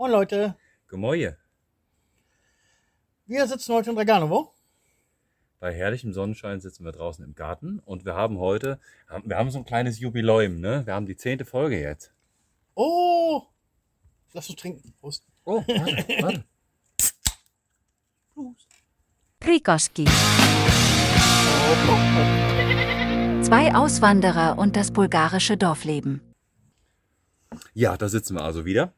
Moin Leute, Gemäue. wir sitzen heute in Draganovo. Bei herrlichem Sonnenschein sitzen wir draußen im Garten und wir haben heute, wir haben so ein kleines Jubiläum, ne? Wir haben die zehnte Folge jetzt. Oh, lass uns trinken. Prost. Oh, warte, warte. Prikoski. Zwei Auswanderer und das bulgarische Dorfleben. Ja, da sitzen wir also wieder.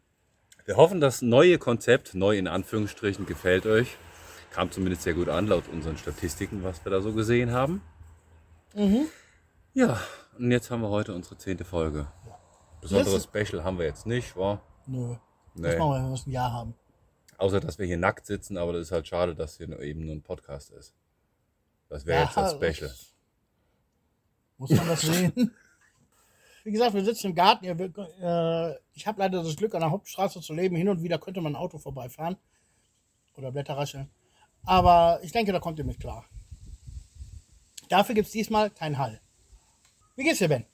Wir hoffen, das neue Konzept, neu in Anführungsstrichen, gefällt euch. Kam zumindest sehr gut an, laut unseren Statistiken, was wir da so gesehen haben. Ja, und jetzt haben wir heute unsere zehnte Folge. Besonderes Special haben wir jetzt nicht, wa? Nö, Nee. das machen wir, wenn wir es ein Jahr haben. Außer, dass wir hier nackt sitzen, aber das ist halt schade, dass hier eben nur ein Podcast ist. Das wäre jetzt das Special. Muss man das sehen? Wie gesagt, wir sitzen im Garten. Ihr, äh, ich habe leider das Glück, an der Hauptstraße zu leben. Hin und wieder könnte man ein Auto vorbeifahren. Oder Blätter rascheln. Aber ich denke, da kommt ihr mit klar. Dafür gibt es diesmal keinen Hall. Wie geht's dir, Ben?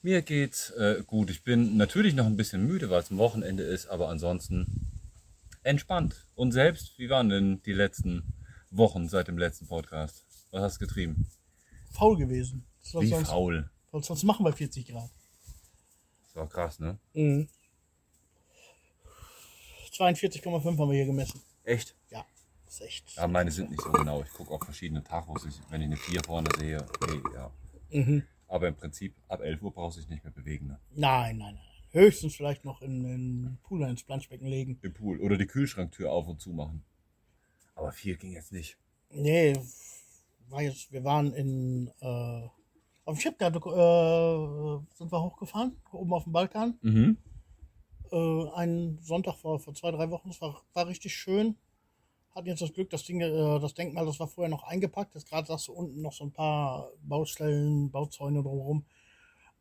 Mir geht's äh, gut. Ich bin natürlich noch ein bisschen müde, weil es ein Wochenende ist, aber ansonsten entspannt. Und selbst, wie waren denn die letzten Wochen seit dem letzten Podcast? Was hast du getrieben? Faul gewesen. Wie faul. Was sonst machen bei 40 Grad? Das war krass, ne? Mhm. 42,5 haben wir hier gemessen. Echt? Ja, ist echt. Ja, meine sind nicht so genau. Ich gucke auf verschiedene Tachos. Ich, wenn ich eine 4 vorne sehe, okay, ja. Mhm. Aber im Prinzip, ab 11 Uhr brauchst du dich nicht mehr bewegen, ne? Nein, nein, nein. Höchstens vielleicht noch in den Pool ins Planschbecken legen. Im Pool. Oder die Kühlschranktür auf und zu machen. Aber viel ging jetzt nicht. Nee, war jetzt, wir waren in, äh, auf dem Schiffgard, äh, sind wir hochgefahren, oben auf dem Balkan. Mhm. Äh, einen Sonntag vor, vor zwei, drei Wochen. Es war, war richtig schön. Hatten jetzt das Glück, das Ding, äh, das Denkmal, das war vorher noch eingepackt. Jetzt gerade sagst du unten noch so ein paar Baustellen, Bauzäune drumherum.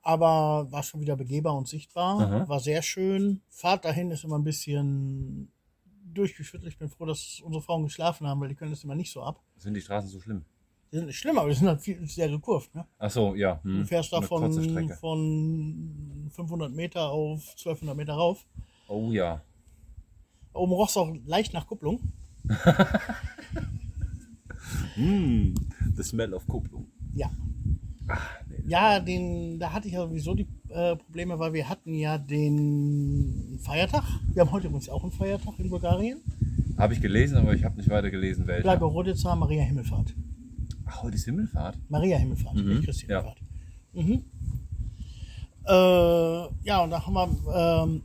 Aber war schon wieder begehbar und sichtbar. Aha. War sehr schön. Fahrt dahin ist immer ein bisschen durchgeschüttelt. Ich bin froh, dass unsere Frauen geschlafen haben, weil die können das immer nicht so ab. Sind die Straßen so schlimm? Die sind nicht schlimm, aber die sind halt viel, sehr gekurvt. Ne? Ach so, ja. Hm. Du fährst da von, von 500 Meter auf 1200 Meter rauf. Oh ja. Oben rochst auch leicht nach Kupplung. Mm, the smell of Kupplung. Ja. Nee. Ja, den, da hatte ich ja sowieso die äh, Probleme, weil wir hatten ja den Feiertag. Wir haben heute übrigens auch einen Feiertag in Bulgarien. Habe ich gelesen, aber ich habe nicht weiter gelesen, welcher. Bleibe Rodica, Maria Himmelfahrt. Heute ist Himmelfahrt. Maria Himmelfahrt, Mhm, nicht Christi ja. Himmelfahrt. Mhm. Äh, ja, und da haben wir ähm,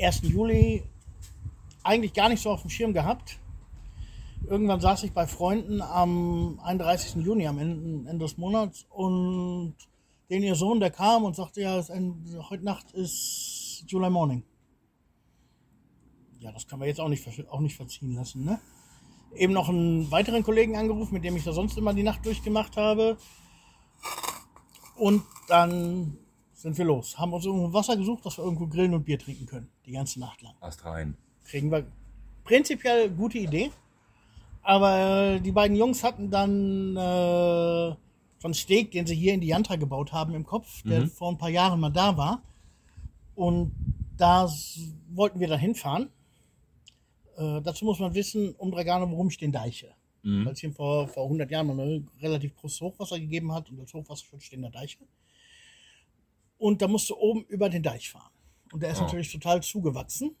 1. Juli eigentlich gar nicht so auf dem Schirm gehabt. Irgendwann saß ich bei Freunden am 31. Juni, am Ende, Ende des Monats, und den ihr Sohn, der kam und sagte, ja, ein, heute Nacht ist July Morning. Ja, das kann man jetzt auch nicht, auch nicht verziehen lassen, ne? Eben noch einen weiteren Kollegen angerufen, mit dem ich da sonst immer die Nacht durchgemacht habe. Und dann sind wir los. Haben uns irgendwo Wasser gesucht, dass wir irgendwo grillen und Bier trinken können. Die ganze Nacht lang. Ast rein. Kriegen wir prinzipiell gute Idee. Aber die beiden Jungs hatten dann äh, so einen Steg, den sie hier in die Jantra gebaut haben im Kopf, der vor ein paar Jahren mal da war. Und da wollten wir dann hinfahren. Äh, dazu muss man wissen, um Dragano, worum stehen Deiche. Mhm. Weil es hier vor, vor 100 Jahren mal ein relativ großes Hochwasser gegeben hat und als Hochwasserschutz stehen da Deiche. Und da musst du oben über den Deich fahren. Und der ist Oh. natürlich total zugewachsen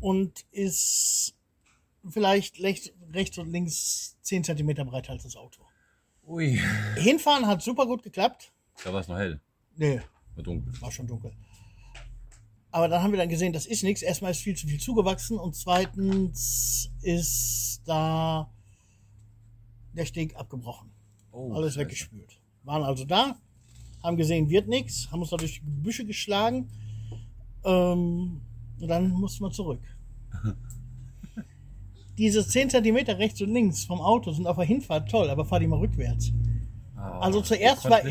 und ist vielleicht rechts, rechts und links 10 cm breiter als das Auto. Ui. Hinfahren hat super gut geklappt. Da war es noch hell. Nee, War dunkel. war schon dunkel. Aber dann haben wir dann gesehen, das ist nichts. Erstmal ist viel zu viel zugewachsen und zweitens ist da der Steg abgebrochen. Oh, Alles Scheiße. weggespült. Waren also da, haben gesehen, wird nichts, haben uns da durch die Büsche geschlagen ähm, und dann mussten wir zurück. Diese 10 cm rechts und links vom Auto sind auf der Hinfahrt toll, aber fahr die mal rückwärts. Ah, Also zuerst war.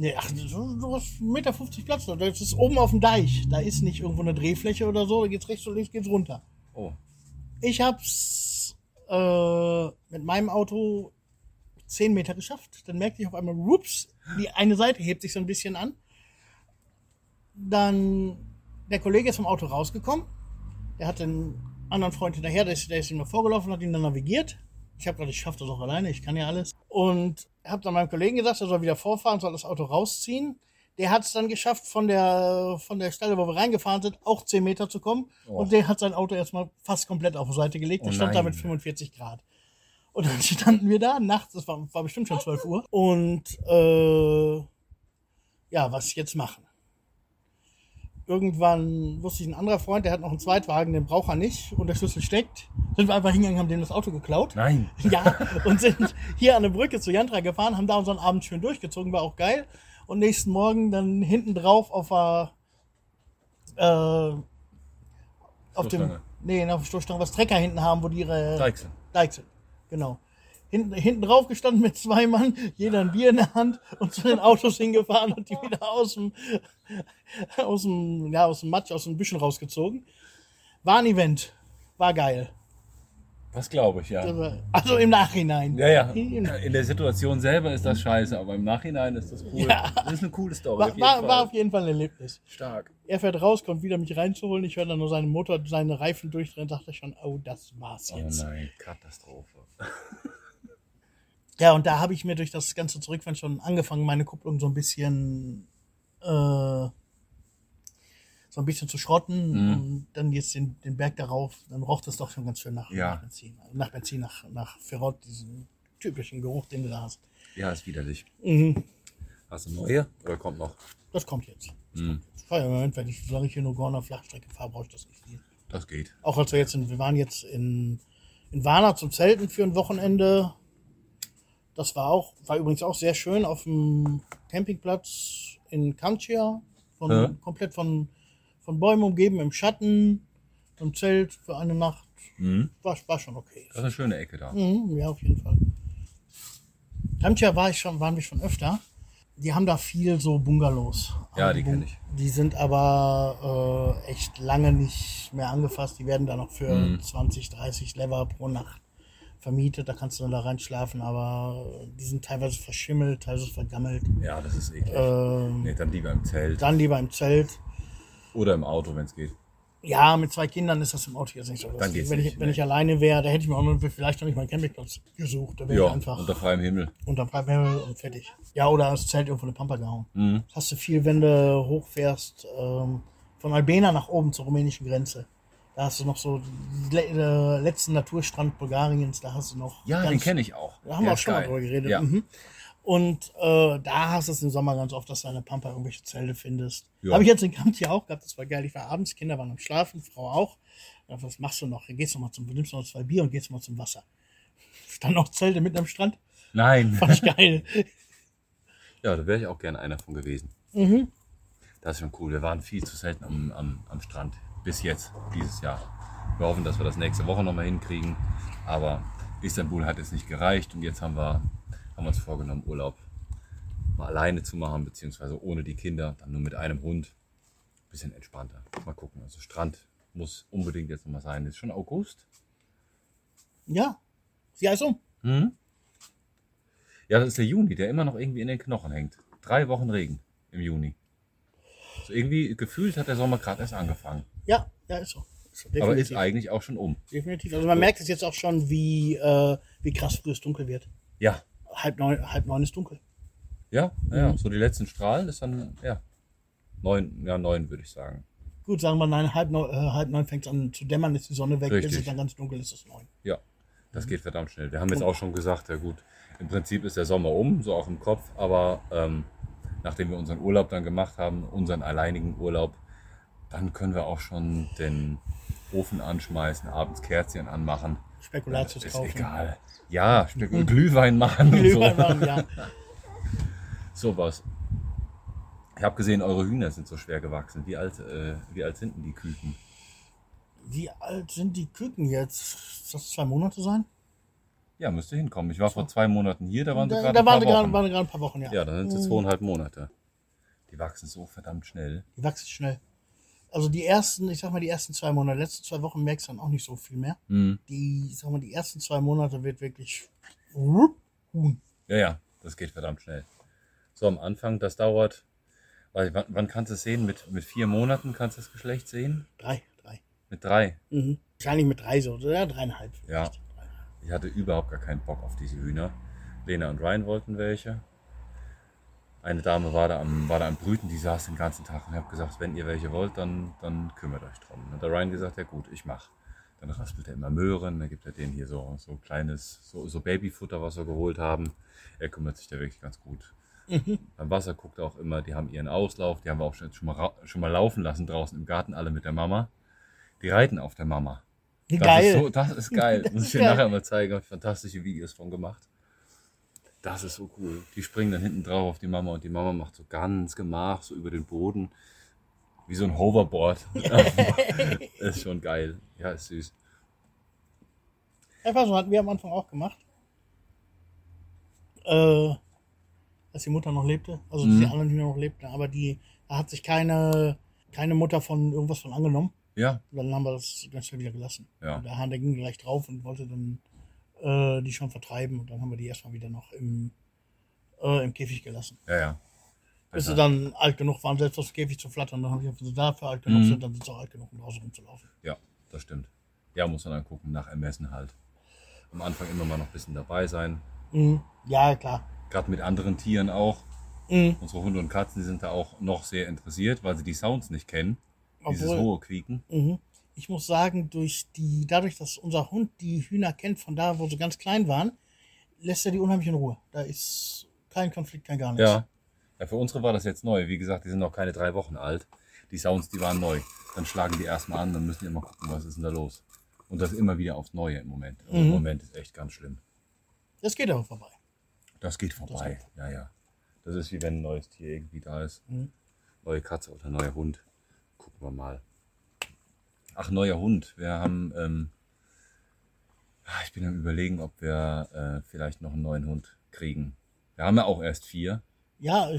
Nee, ach, du, hast 1,50 Meter Platz. da. Das ist oben auf dem Deich. Da ist nicht irgendwo eine Drehfläche oder so. Da geht's rechts und links geht's runter. Oh. Ich hab's äh, mit meinem Auto 10 Meter geschafft. Dann merkte ich auf einmal, ups, die eine Seite hebt sich so ein bisschen an. Dann der Kollege ist vom Auto rausgekommen. Der hat den anderen Freund hinterher, der ist, der ist ihm noch vorgelaufen, hat ihn dann navigiert. Ich habe gedacht, ich schaffe das auch alleine, ich kann ja alles. Und habe dann meinem Kollegen gesagt, er soll wieder vorfahren, soll das Auto rausziehen. Der hat es dann geschafft, von der, von der Stelle, wo wir reingefahren sind, auch 10 Meter zu kommen. Oh. Und der hat sein Auto erstmal fast komplett auf die Seite gelegt. Der Oh stand da mit 45 Grad. Und dann standen wir da nachts, das war, war bestimmt schon 12 Uhr. Und äh, ja, was jetzt machen? Irgendwann wusste ich, ein anderer Freund, der hat noch einen Zweitwagen, den braucht er nicht und der Schlüssel steckt. Sind wir einfach hingegangen, haben dem das Auto geklaut. Nein. Ja, und sind hier an der Brücke zu Jantra gefahren, haben da unseren Abend schön durchgezogen, war auch geil. Und nächsten Morgen dann hinten drauf auf der, äh, auf dem, nee, auf der Stoßstange, was Trecker hinten haben, wo die ihre Deichsel. Deichsel, genau. Hinten, hinten drauf gestanden mit zwei Mann, jeder ein Bier in der Hand und zu den Autos hingefahren und die wieder aus dem, aus dem, ja, aus dem Matsch, aus den Büschen rausgezogen. War ein Event. War geil. Das glaube ich, ja. Also im Nachhinein. Ja, ja. In der Situation selber ist das scheiße, aber im Nachhinein ist das cool. Ja. Das ist eine coole Story. War, auf jeden war, Fall. war auf jeden Fall ein Erlebnis. stark. Er fährt raus, kommt wieder mich reinzuholen. Ich höre dann nur seinen Motor, seine Reifen durchdrehen, dachte schon, oh, das war's Oh jetzt. nein, Katastrophe. Ja, und da habe ich mir durch das ganze Zurückfahren schon angefangen, meine Kupplung so ein bisschen, äh, so ein bisschen zu schrotten Mhm. und dann jetzt den, den Berg darauf, dann roch das doch schon ganz schön nach, Ja. nach Benzin. Nach Benzin, nach, nach Ferrot, diesen typischen Geruch, den du da hast. Ja, ist widerlich. Mhm. Hast du neue oder kommt noch? Das kommt jetzt. Mhm. Ja, im Moment, wenn ich, solange ich hier nur Gorner Flachstrecke fahre, brauche ich das nicht viel. Das geht. Auch als wir jetzt in, wir waren jetzt in, in Warna zum Zelten für ein Wochenende. Das war auch, war übrigens auch sehr schön auf dem Campingplatz in Kamtschia. Von, Ja. Komplett von, von Bäumen umgeben, im Schatten, im Zelt für eine Nacht. Mhm. War, war schon okay. Das ist eine schöne Ecke da. Mhm, ja, auf jeden Fall. Kamtschia war ich schon, waren wir schon öfter. Die haben da viel so Bungalows. Ja, die Bung- kenn ich. Die sind aber äh, echt lange nicht mehr angefasst. Die werden da noch für Mhm. 20, 30 Lever pro Nacht vermietet. Da kannst du dann da reinschlafen, aber die sind teilweise verschimmelt, teilweise vergammelt. Ja, das ist eklig. Ähm, Nee, dann lieber im Zelt Dann lieber im Zelt. oder im Auto, wenn es geht. Ja, mit zwei Kindern ist das im Auto jetzt nicht so. Dann geht's wenn, ich, nicht, wenn nee. ich alleine wäre, da hätte ich mir auch noch, vielleicht noch nicht mal einen Campingplatz gesucht. Da wäre Ja, ich einfach unter freiem Himmel. unter freiem Himmel und fertig. Ja, oder das Zelt irgendwo in die Pampa gehauen. Mhm. Hast du viel, wenn du hochfährst ähm, von Albena nach oben zur rumänischen Grenze. Da hast du noch so den äh, letzten Naturstrand Bulgariens, da hast du noch. Ja, ganz- den kenne ich auch. Da haben wir auch schon mal geil. drüber geredet. Ja. Mhm. Und äh, da hast du es im Sommer ganz oft, dass du der Pampa irgendwelche Zelte findest. Ja. Habe ich jetzt in Kamt hier auch gehabt, das war geil. Ich war abends, Kinder waren am Schlafen, Frau auch. Ja, was machst du noch? Gehst du mal zum, nimmst noch zwei Bier und gehst mal zum Wasser. Stand noch Zelte mitten am Strand. Nein. Fand ich geil. Ja, da wäre ich auch gerne einer von gewesen. mhm. Das ist schon cool. Wir waren viel zu selten am, am, am Strand. Bis jetzt, dieses Jahr. Wir hoffen, dass wir das nächste Woche nochmal hinkriegen. Aber Istanbul hat jetzt nicht gereicht und jetzt haben wir, haben wir uns vorgenommen, Urlaub mal alleine zu machen, beziehungsweise ohne die Kinder, dann nur mit einem Hund. Bisschen entspannter. Mal gucken. Also Strand muss unbedingt jetzt nochmal sein. Ist schon August. Ja. Sieh alles um. Mhm. Ja, das ist der Juni, der immer noch irgendwie in den Knochen hängt. Drei Wochen Regen im Juni. So irgendwie gefühlt hat der Sommer gerade erst angefangen. Ja, ja, ist so. Ist so Aber ist eigentlich auch schon um. definitiv. Also man merkt es jetzt auch schon, wie, äh, wie krass früh es dunkel wird. Ja. Halb neun, halb neun ist dunkel. Ja, ja, Mhm. so die letzten Strahlen ist dann, ja, neun, ja, neun würde ich sagen. Gut, sagen wir nein, halb neun, äh, halb neun fängt es an zu dämmern, ist die Sonne weg, Richtig. ist es dann ganz dunkel, ist es neun. Ja, das geht verdammt schnell. Wir haben jetzt auch schon gesagt, ja gut, im Prinzip ist der Sommer um, so auch im Kopf, aber ähm, nachdem wir unseren Urlaub dann gemacht haben, unseren alleinigen Urlaub, dann können wir auch schon den Ofen anschmeißen, abends Kerzchen anmachen. Spekulatius ist kaufen. egal. Ja, Stück Glühwein machen und Glühwein so. machen, ja. Sowas. Ich habe gesehen, eure Hühner sind so schwer gewachsen. Wie alt, äh, wie alt sind denn die Küken? Wie alt sind die Küken jetzt? Soll das zwei Monate sein? Ja, müsste hinkommen. Ich war vor zwei Monaten hier, da waren sie Da, gerade da ein waren paar sie gerade Wochen. waren sie gerade ein paar Wochen, ja. Ja, dann sind sie zweieinhalb Monate. Die wachsen so verdammt schnell. Die wachsen schnell. Also die ersten, ich sag mal, die ersten zwei Monate, letzten zwei Wochen merkst du dann auch nicht so viel mehr. Mhm. Die, ich sag mal, die ersten zwei Monate wird wirklich Huhn. Ja, ja, das geht verdammt schnell. So am Anfang, das dauert Weil, wann, wann kannst du es sehen? Mit, mit vier Monaten kannst du das Geschlecht sehen? Drei, drei. Mit drei. Mhm. Wahrscheinlich mit drei so, oder dreieinhalb. Ja. vielleicht. Dreieinhalb. Ich hatte überhaupt gar keinen Bock auf diese Hühner. Lena und Ryan wollten welche. Eine Dame war da am, war da am Brüten, die saß den ganzen Tag und ich habe gesagt, wenn ihr welche wollt, dann, dann kümmert euch drum. Und der Ryan gesagt, ja gut, ich mach. Dann raspelt er immer Möhren, dann gibt er denen hier so, so kleines, so, so Babyfutter, was wir geholt haben. Er kümmert sich da wirklich ganz gut. Beim Wasser guckt er auch immer, die haben ihren Auslauf, die haben wir auch schon, schon, mal, schon mal laufen lassen draußen im Garten, alle mit der Mama. Die reiten auf der Mama. Das Geil. Ist so, das ist geil. Das Muss ich dir nachher mal zeigen. Habe ich fantastische Videos von gemacht. Das ist so cool. Die springen dann hinten drauf auf die Mama und die Mama macht so ganz gemach, so über den Boden. Wie so ein Hoverboard. ist schon geil. Ja, ist süß. Einfach so hatten wir am Anfang auch gemacht. Äh, als die Mutter noch lebte, also Mhm. die anderen Hühner noch lebten, aber die, da hat sich keine, keine Mutter von irgendwas von angenommen. Ja, Dann haben wir das ganz schnell wieder gelassen. Ja. Und der Hahn, der ging gleich drauf und wollte dann äh, die schon vertreiben und dann haben wir die erstmal wieder noch im, äh, im Käfig gelassen. ja, ja. Bis sie dann alt genug waren, selbst aus dem Käfig zu flattern. Dann habe ich, wenn sie dafür alt genug Mhm. sind, dann sind sie auch alt genug, um draußen rumzulaufen. Ja, das stimmt. Ja, muss man dann gucken, nach Ermessen halt. Am Anfang immer mal noch ein bisschen dabei sein. Mhm. Ja, klar. Gerade mit anderen Tieren auch. Mhm. Unsere Hunde und Katzen, die sind da auch noch sehr interessiert, weil sie die Sounds nicht kennen. Dieses Obwohl- hohe Quieken. Mhm. Ich muss sagen, durch die, dadurch, dass unser Hund die Hühner kennt, von da, wo sie ganz klein waren, lässt er die unheimlich in Ruhe. Da ist kein Konflikt, kein gar nichts. Ja. ja, für unsere war das jetzt neu. Wie gesagt, die sind noch keine drei Wochen alt. Die Sounds, die waren neu. Dann schlagen die erstmal an, dann müssen die immer gucken, was ist denn da los. Und das immer wieder aufs Neue im Moment. Also Im Mhm. Moment ist echt ganz schlimm. Das geht aber vorbei. Das geht vorbei. Ja, ja. Das ist wie wenn ein neues Tier irgendwie da ist. Mhm. Neue Katze oder neuer Hund. Gucken wir mal. Ach, neuer Hund. Wir haben, ähm, ah, ich bin am überlegen, ob wir äh, vielleicht noch einen neuen Hund kriegen. Wir haben ja auch erst vier. Ja,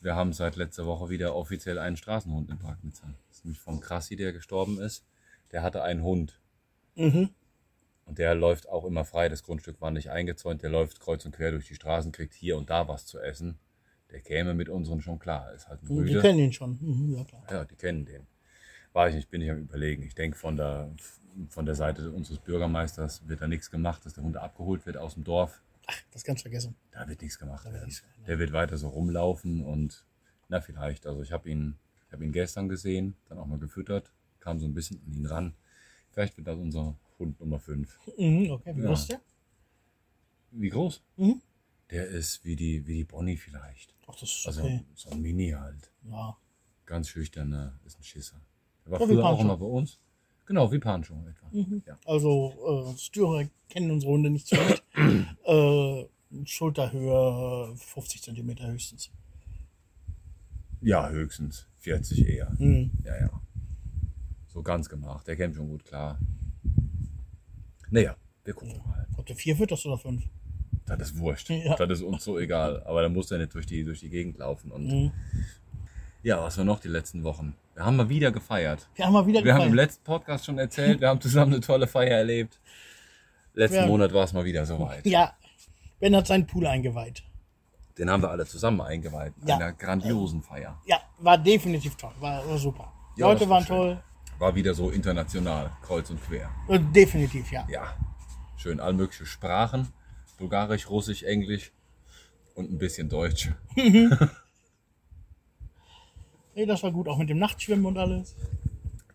Wir haben seit letzter Woche wieder offiziell einen Straßenhund in Parknitzer. Das ist nämlich von Krassi, der gestorben ist. Der hatte einen Hund. mhm. Und der läuft auch immer frei. Das Grundstück war nicht eingezäunt. Der läuft kreuz und quer durch die Straßen, kriegt hier und da was zu essen. Der käme mit unseren schon klar. Ist halt ein die kennen ihn schon. Mhm, ja, klar. Ja, die kennen den. War ich nicht, bin ich am überlegen. Ich denke, von der, von der Seite unseres Bürgermeisters wird da nichts gemacht, dass der Hund abgeholt wird aus dem Dorf. Ach, das kannst du vergessen. Da wird nichts gemacht wird werden. nichts werden, Der wird weiter so rumlaufen und na vielleicht. Also ich habe ihn, ich habe ihn gestern gesehen, dann auch mal gefüttert, kam so ein bisschen an ihn ran. Vielleicht wird das unser Hund Nummer 5. Mhm, okay, wie Ja. groß ist der? Wie groß? Mhm. Der ist wie die, wie die Bonnie vielleicht. Ach, das ist Also okay. so ein Mini halt. Ja. Ganz schüchterner, ist ein Schisser. Der war wie früher auch immer bei uns. Genau, wie Pancho etwa. Ja. Also, äh, Stürer kennen unsere Hunde nicht so gut. äh, Schulterhöhe 50 Zentimeter höchstens. ja, höchstens 40 eher. Mhm. Ja, ja. So ganz gemacht. Der kennt schon gut klar. Naja, wir gucken mal. Ob du vier fütterst oder fünf? Das ist wurscht. Ja. Das ist uns so egal. Aber dann muss er nicht durch die, durch die Gegend laufen. Und Mhm. ja, was war noch die letzten Wochen? Wir haben mal wieder gefeiert. Wir haben mal wieder Wir haben im gefeiert. letzten Podcast schon erzählt, wir haben zusammen eine tolle Feier erlebt. Letzten Ja. Monat war es mal wieder soweit. Ja, Ben hat seinen Pool eingeweiht. Den haben wir alle zusammen eingeweiht. Ja. Einer grandiosen Feier. Ja, war definitiv toll. War, war super. Ja, Leute war waren schön. toll. War wieder so international, kreuz und quer. Äh, definitiv, ja. Ja, schön. All mögliche Sprachen. Bulgarisch, Russisch, Englisch und ein bisschen Deutsch. Nee, das war gut, auch mit dem Nachtschwimmen und alles.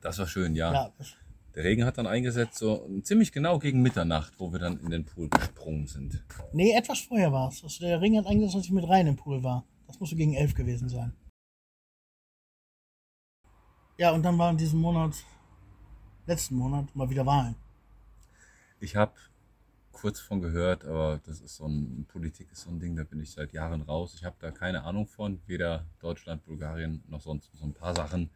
Das war schön, ja. Ja, Der Regen hat dann eingesetzt, so ziemlich genau gegen Mitternacht, wo wir dann in den Pool gesprungen sind. nee, etwas vorher war es. Also der Ring hat eingesetzt, als ich mit rein im Pool war. Das musste gegen elf gewesen sein. Ja, und dann war in diesem Monat, letzten Monat, mal wieder Wahlen. Ich habe kurz von gehört, aber das ist so ein Politik ist so ein Ding, da bin ich seit Jahren raus. Ich habe da keine Ahnung von, weder Deutschland, Bulgarien noch sonst so ein paar Sachen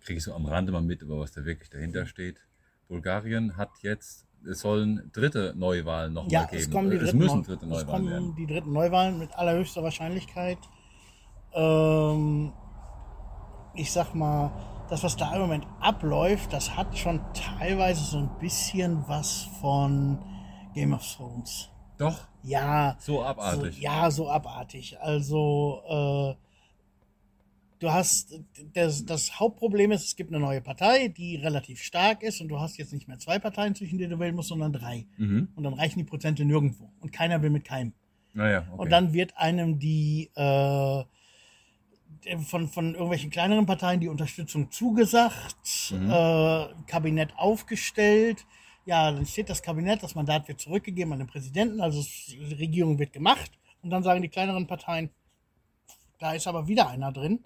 kriege ich so am Rande mal mit, aber was da wirklich dahinter steht. Bulgarien hat jetzt, es sollen dritte Neuwahlen nochmal Ja, geben. es kommen die es müssen dritte es Neuwahlen kommen werden. die dritten Neuwahlen mit allerhöchster Wahrscheinlichkeit. Ähm, ich sag mal, das, was da im Moment abläuft, das hat schon teilweise so ein bisschen was von Game of Thrones. Doch, Ja, so abartig. So, ja, so abartig. Also, äh, du hast, das, das Hauptproblem ist, es gibt eine neue Partei, die relativ stark ist und du hast jetzt nicht mehr zwei Parteien, zwischen denen du wählen musst, sondern drei. Mhm. Und dann reichen die Prozente nirgendwo. Und keiner will mit keinem. Naja, okay. Und dann wird einem die äh, von, von irgendwelchen kleineren Parteien die Unterstützung zugesagt, Mhm. äh, Kabinett aufgestellt. Ja, dann steht das Kabinett, das Mandat wird zurückgegeben an den Präsidenten, also die Regierung wird gemacht. Und dann sagen die kleineren Parteien, da ist aber wieder einer drin,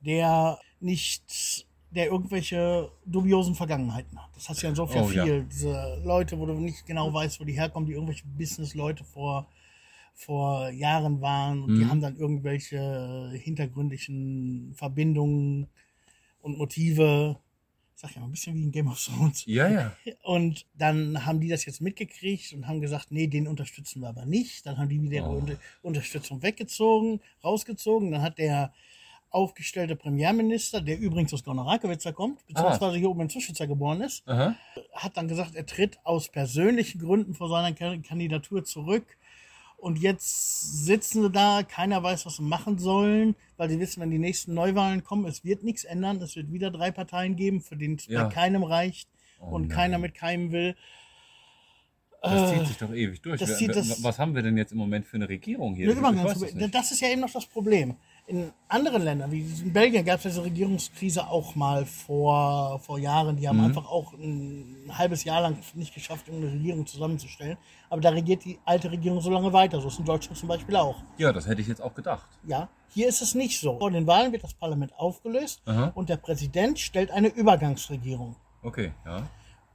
der nicht, der irgendwelche dubiosen Vergangenheiten hat. Das hast du ja insofern Oh, ja. viel. Diese Leute, wo du nicht genau weißt, wo die herkommen, die irgendwelche Business-Leute vor, vor Jahren waren und die Mhm. haben dann irgendwelche hintergründlichen Verbindungen und Motive. Sag ja mal ein bisschen wie in Game of Thrones. ja, ja. Und dann haben die das jetzt mitgekriegt und haben gesagt, nee, den unterstützen wir aber nicht. Dann haben die wieder Oh. Unter Unterstützung weggezogen, rausgezogen. Dann hat der aufgestellte Premierminister, der übrigens aus Gorno-Rakowitzer kommt, beziehungsweise hier oben in Zuschützer geboren ist, Aha. hat dann gesagt, er tritt aus persönlichen Gründen vor seiner Ka- Kandidatur zurück. Und jetzt sitzen sie da, keiner weiß, was sie machen sollen, weil sie wissen, wenn die nächsten Neuwahlen kommen, es wird nichts ändern. Es wird wieder drei Parteien geben, für den es Ja. bei keinem reicht Oh und nein. keiner mit keinem will. Das Äh, zieht sich doch ewig durch. das wer- das- Was haben wir denn jetzt im Moment für eine Regierung hier? Übergangsregierung. nicht. Das ist ja eben noch das Problem. In anderen Ländern, wie in Belgien, gab es diese Regierungskrise auch mal vor, vor Jahren. Die haben Mhm. einfach auch ein halbes Jahr lang nicht geschafft, eine Regierung zusammenzustellen. Aber da regiert die alte Regierung so lange weiter. So ist in Deutschland zum Beispiel auch. Ja, das hätte ich jetzt auch gedacht. Ja, hier ist es nicht so. Vor den Wahlen wird das Parlament aufgelöst Aha. und der Präsident stellt eine Übergangsregierung. Okay, ja.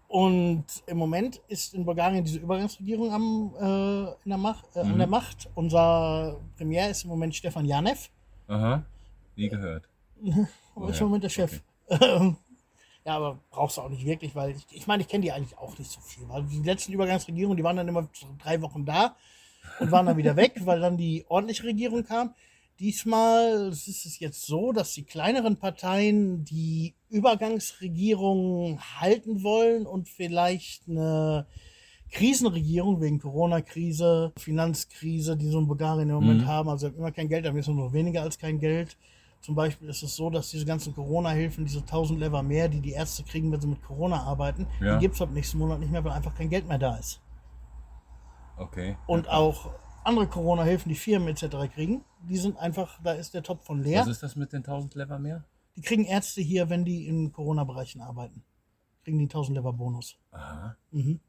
Und im Moment ist in Bulgarien diese Übergangsregierung am, äh, in der Macht, äh, Mhm. an der Macht. Unser Premier ist im Moment Stefan Janev. Aha. Nie gehört. Aber im Moment der Chef. ja, aber brauchst du auch nicht wirklich, weil ich, ich meine, ich kenne die eigentlich auch nicht so viel. Weil die letzten Übergangsregierungen, die waren dann immer drei Wochen da und waren dann wieder weg, weil dann die ordentliche Regierung kam. Diesmal ist es jetzt so, dass die kleineren Parteien die Übergangsregierung halten wollen und vielleicht eine Krisenregierung wegen Corona-Krise, Finanzkrise, die so in Bulgarien im Moment Mhm. haben. Also immer kein Geld, aber jetzt nur noch weniger als kein Geld. Zum Beispiel ist es so, dass diese ganzen Corona-Hilfen, diese 1000 Lever mehr, die die Ärzte kriegen, wenn sie mit Corona arbeiten, Ja. die gibt es ab nächsten Monat nicht mehr, weil einfach kein Geld mehr da ist. Okay. Und auch andere Corona-Hilfen, die Firmen etc. kriegen, die sind einfach, da ist der Topf von leer. Was ist das mit den 1000 Lever mehr? Die kriegen Ärzte hier, wenn die in Corona-Bereichen arbeiten. Kriegen die 1000 Lever Bonus. Aha. Mhm.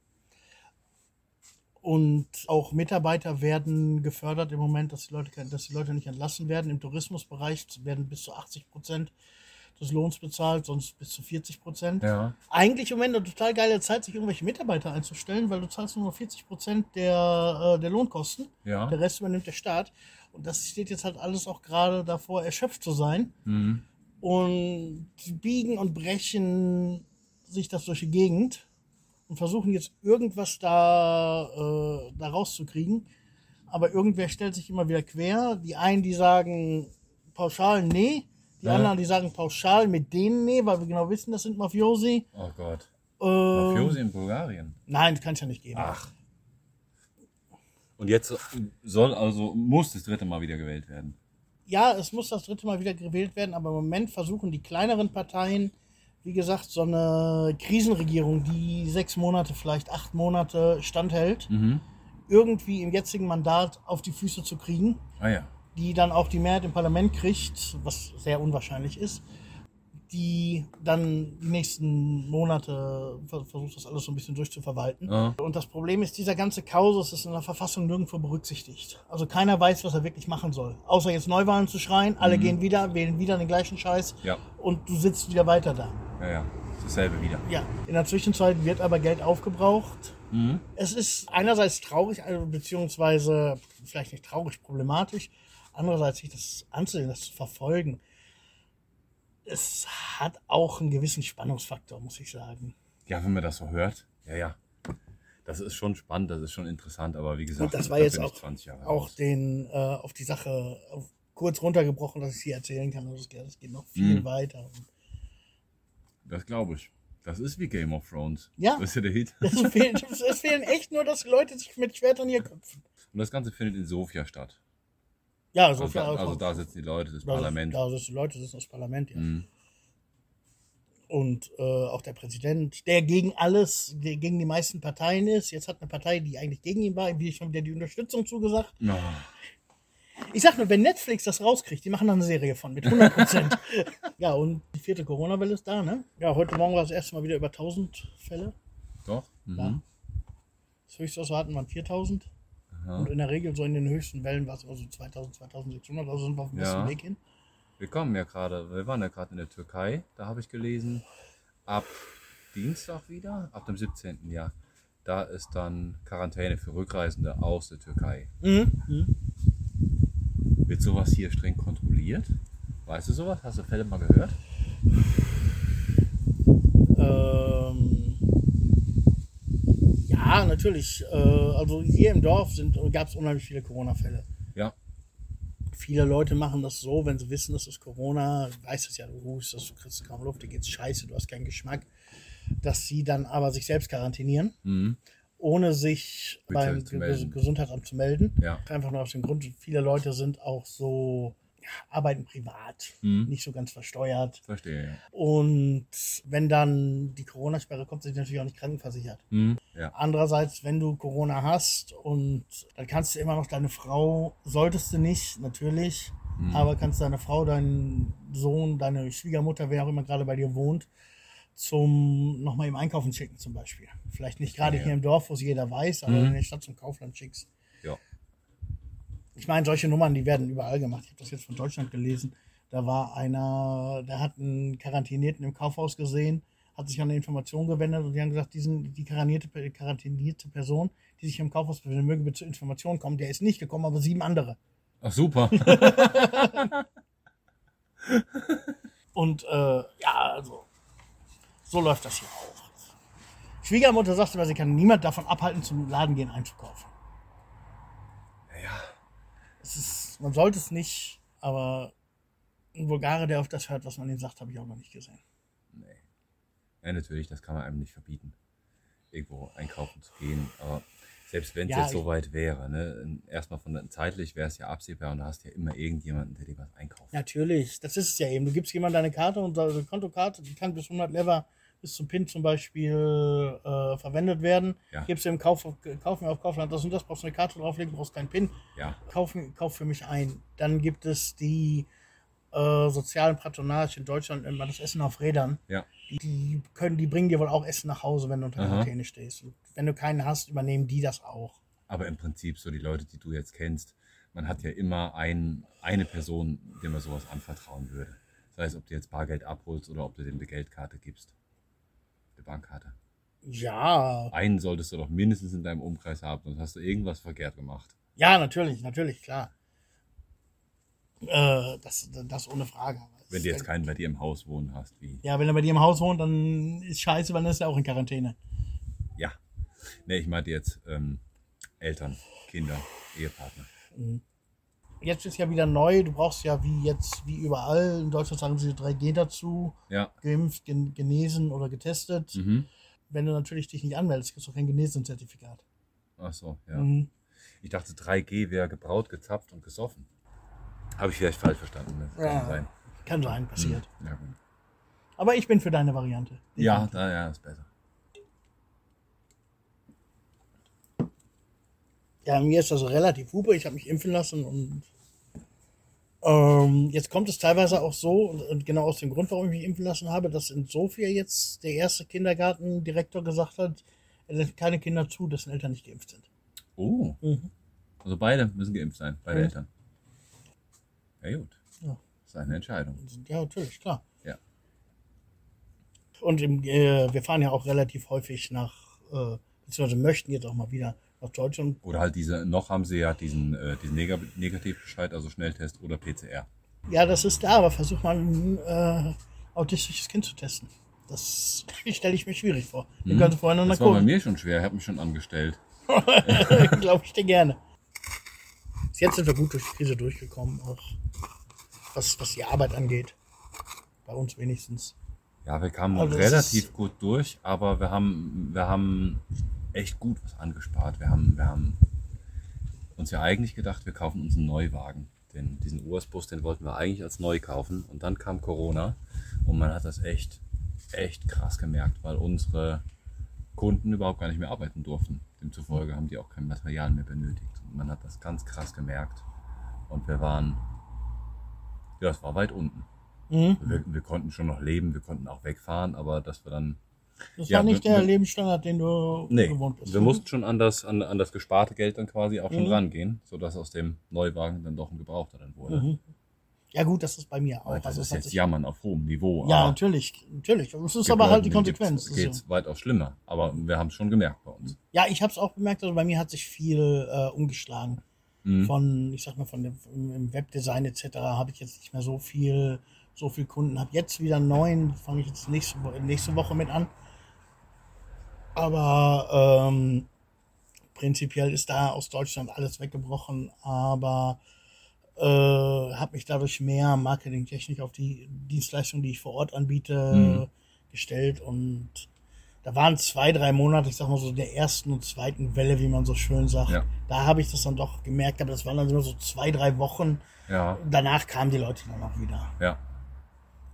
Und auch Mitarbeiter werden gefördert im Moment, dass die Leute, dass die Leute nicht entlassen werden. Im Tourismusbereich werden bis zu 80 Prozent des Lohns bezahlt, sonst bis zu 40 Prozent. Ja. Eigentlich im Moment eine total geile Zeit, sich irgendwelche Mitarbeiter einzustellen, weil du zahlst nur noch 40 Prozent der, äh, der Lohnkosten. Ja. Der Rest übernimmt der Staat. Und das steht jetzt halt alles auch gerade davor, erschöpft zu sein. Mhm. Und biegen und brechen sich das durch die Gegend und versuchen jetzt irgendwas da, äh, da rauszukriegen. Aber irgendwer stellt sich immer wieder quer. Die einen, die sagen pauschal nee. Die Ja. anderen, die sagen pauschal mit denen nee, weil wir genau wissen, das sind Mafiosi. Oh Gott. Äh, Mafiosi in Bulgarien. Nein, das kann es ja nicht geben. Ach. Und jetzt soll also, muss das dritte Mal wieder gewählt werden. ja, es muss das dritte Mal wieder gewählt werden, aber im Moment versuchen die kleineren Parteien, wie gesagt, so eine Krisenregierung, die sechs Monate, vielleicht acht Monate standhält, Mhm. irgendwie im jetzigen Mandat auf die Füße zu kriegen, Ah ja. die dann auch die Mehrheit im Parlament kriegt, was sehr unwahrscheinlich ist, die dann die nächsten Monate ver- versucht, das alles so ein bisschen durchzuverwalten. Ja. Und das Problem ist, dieser ganze Kausus ist in der Verfassung nirgendwo berücksichtigt. Also keiner weiß, was er wirklich machen soll. Außer jetzt Neuwahlen zu schreien, alle gehen wieder, wählen wieder den gleichen Scheiß Ja. und du sitzt wieder weiter da. Ja, ja. Dasselbe wieder. Ja, in der Zwischenzeit wird aber Geld aufgebraucht. Mhm. Es ist einerseits traurig, also beziehungsweise vielleicht nicht traurig, problematisch. Andererseits sich das anzusehen, das zu verfolgen. Es hat auch einen gewissen Spannungsfaktor, muss ich sagen. Ja, wenn man das so hört. Ja, ja. Das ist schon spannend, das ist schon interessant, aber wie gesagt, Und das war jetzt auch, 20 Jahre auch den, äh, auf die Sache auf, kurz runtergebrochen, dass ich sie erzählen kann. Also es geht, noch viel Mhm. weiter. Das glaube ich. Das ist wie Game of Thrones. Ja. Das ist ja der Hit. es, fehlen, fehlen echt nur, dass Leute sich mit Schwertern hier köpfen. Und das Ganze findet in Sofia statt. Ja, so Also, viel da, also da sitzen die Leute, das Da- Parlament. Da sitzen die Leute, sitzen das Parlament, ja. Mhm. Und äh, auch der Präsident, der gegen alles, der gegen die meisten Parteien ist. Jetzt hat eine Partei, die eigentlich gegen ihn war, ihm schon wieder die Unterstützung zugesagt. Ja. Ich sag nur, wenn Netflix das rauskriegt, die machen dann eine Serie von mit 100 Prozent. ja, und die vierte Corona-Welle ist da, ne? Ja, heute Morgen war das erste Mal wieder über 1000 Fälle. Doch. Mhm. Ja. Das höchste, was wir hatten, waren 4000. Aha. Und in der Regel so in den höchsten Wellen war es immer so 2000, 2600. Also sind wir auf dem besten Ja. Weg hin. Wir kommen ja gerade, wir waren ja gerade in der Türkei, da habe ich gelesen, ab Dienstag wieder, ab dem 17. Jahr, da ist dann Quarantäne für Rückreisende aus der Türkei. Mhm. Mhm. Wird sowas hier streng kontrolliert? Weißt du sowas? Hast du Fälle mal gehört? Ähm, ja, natürlich. Äh, also hier im Dorf gab es unheimlich viele Corona-Fälle. Ja. Viele Leute machen das so, wenn sie wissen, das ist Corona, du weißt es ja, du hustest, du kriegst kaum Luft, dir geht's scheiße, du hast keinen Geschmack, dass sie dann aber sich selbst quarantinieren, Mhm. ohne sich Bitte beim zu. Gesundheitsamt zu melden. Ja. Einfach nur aus dem Grund, viele Leute sind auch so, arbeiten privat, Mhm. nicht so ganz versteuert. Verstehe, ja. Und wenn dann die Corona-Sperre kommt, sind natürlich auch nicht krankenversichert. Mhm. Ja. Andererseits, wenn du Corona hast und dann kannst du immer noch deine Frau, solltest du nicht, natürlich, Mhm. aber kannst deine Frau, deinen Sohn, deine Schwiegermutter, wer auch immer gerade bei dir wohnt, zum nochmal im Einkaufen schicken zum Beispiel. Vielleicht nicht gerade Ja. hier im Dorf, wo es jeder weiß, aber Mhm. in der Stadt zum Kaufland schickst. Ich meine, solche Nummern, die werden überall gemacht. Ich habe das jetzt von Deutschland gelesen. Da war einer, der hat einen Quarantänierten im Kaufhaus gesehen, hat sich an eine Information gewendet und die haben gesagt, diesen, die quarantinierte, quarantinierte Person, die sich im Kaufhaus befindet, möge bitte zur Information kommen. Der ist nicht gekommen, aber sieben andere. Ach super. Und äh, ja, also so läuft das hier auch. Schwiegermutter sagte immer, sie kann niemand davon abhalten, zum Laden gehen einzukaufen. ja. Es man sollte es nicht, aber ein Bulgare, der auf das hört, was man ihm sagt, habe ich auch noch nicht gesehen. Nee. Ja, natürlich, das kann man einem nicht verbieten, irgendwo einkaufen zu gehen. Aber selbst wenn es Ja, jetzt so ich- weit wäre, ne, erstmal von zeitlich wäre es ja absehbar und da hast ja immer irgendjemanden, der dir was einkauft. Natürlich, das ist es ja eben. Du gibst jemandem deine Karte und deine Kontokarte, die kann bis 100 Lever bis zum PIN zum Beispiel äh, verwendet werden. Ja. Gibst du im Kauf, Kauf mir auf Kaufland das und das, brauchst du eine Karte drauflegen, brauchst keinen PIN. Ja, Kauf, kauf für mich ein. Dann gibt es die äh, sozialen Patronage in Deutschland, nennt man das Essen auf Rädern. ja. Die, die können, die bringen dir wohl auch Essen nach Hause, wenn du unter. Quarantäne stehst. Und wenn du keinen hast, übernehmen die das auch. Aber im Prinzip so die Leute, die du jetzt kennst, man hat ja immer ein, eine Person, der man sowas anvertrauen würde. Sei es, ob du jetzt Bargeld abholst oder ob du dem eine Geldkarte gibst. Bankkarte. Ja, Einen solltest du doch mindestens in deinem Umkreis haben, sonst hast du irgendwas verkehrt gemacht. ja, natürlich, natürlich, klar. Äh, das, das ohne Frage. Wenn du jetzt keinen bei dir im Haus wohnen hast, wie. Ja, wenn er bei dir im Haus wohnt, dann ist scheiße, weil dann ist er auch in Quarantäne. Ja. Nee, ich meinte jetzt ähm, Eltern, Kinder, Ehepartner. Jetzt ist ja wieder neu, du brauchst ja wie jetzt, wie überall, in Deutschland sagen sie 3G dazu, Ja. geimpft, gen genesen oder getestet. Mhm. Wenn du natürlich dich nicht anmeldest, kriegst du kein Genesenzertifikat. Ach so, ja. Mhm. Ich dachte, 3G wäre gebraut, gezapft und gesoffen. Habe ich vielleicht falsch verstanden. Ne? Kann Ja. sein. Kann sein, passiert. Ja, gut. Aber ich bin für deine Variante. ja, da, ja, ist besser. Ja, mir ist das relativ hupe. Ich habe mich impfen lassen und ähm, jetzt kommt es teilweise auch so, und, und genau aus dem Grund, warum ich mich impfen lassen habe, dass in Sofia jetzt der erste Kindergartendirektor gesagt hat, er lässt keine Kinder zu, dessen Eltern nicht geimpft sind. Oh. Mhm. Also beide müssen geimpft sein, beide Mhm. Eltern. Ja gut. Ja. Das ist eine Entscheidung. Ja, natürlich, klar. Ja. Und im, äh, wir fahren ja auch relativ häufig nach, äh, beziehungsweise möchten jetzt auch mal wieder nach Deutschland. Oder halt diese, noch haben sie ja diesen, äh, diesen Neg Negativbescheid, also Schnelltest oder PCR. Ja, das ist da, aber versuch mal ein äh, autistisches Kind zu testen. Das stelle ich mir schwierig vor. Wir noch Das war bei mir schon schwer, ich habe mich schon angestellt. Glaube ich dir gerne. Bis jetzt sind wir gut durch die Krise durchgekommen, auch was, was die Arbeit angeht. Bei uns wenigstens. Ja, wir kamen relativ gut durch, aber wir haben, wir haben echt gut was angespart. Wir haben, wir haben uns ja eigentlich gedacht, wir kaufen uns einen Neuwagen. Den, diesen Urs-Bus, den wollten wir eigentlich als neu kaufen und dann kam Corona und man hat das echt, echt krass gemerkt, weil unsere Kunden überhaupt gar nicht mehr arbeiten durften. Demzufolge haben die auch kein Material mehr benötigt. Und man hat das ganz krass gemerkt und wir waren, ja, es war weit unten. Mhm. Wir, wir konnten schon noch leben, wir konnten auch wegfahren, aber dass wir dann Das Ja, war nicht wir- der wir- Lebensstandard, den du Nee, gewohnt bist. wir ne? mussten schon an das, an, an das gesparte Geld dann quasi auch schon Mhm. rangehen, sodass aus dem Neuwagen dann doch ein Gebrauchter dann wurde. Mhm. Ja gut, das ist bei mir auch. Das Also es ist jetzt Jammern auf hohem Niveau. ja, natürlich, natürlich. Das ist aber halt die Konsequenz. Das ist geht's weitaus schlimmer. Aber wir haben es schon gemerkt bei uns. Ja, ich habe es auch bemerkt, also bei mir hat sich viel äh, umgeschlagen. Mhm. Von, ich sag mal, von dem im Webdesign etc. habe ich jetzt nicht mehr so viel, so viel Kunden. Habe jetzt wieder einen neuen, fange ich jetzt nächste, nächste Woche mit an. Aber ähm, prinzipiell ist da aus Deutschland alles weggebrochen, aber äh, habe mich dadurch mehr marketingtechnisch auf die Dienstleistung, die ich vor Ort anbiete, Mhm. gestellt und da waren zwei, drei Monate, ich sag mal so der ersten und zweiten Welle, wie man so schön sagt. Ja. Da habe ich das dann doch gemerkt, aber das waren dann immer so zwei, drei Wochen. Ja, Danach kamen die Leute dann auch wieder. ja.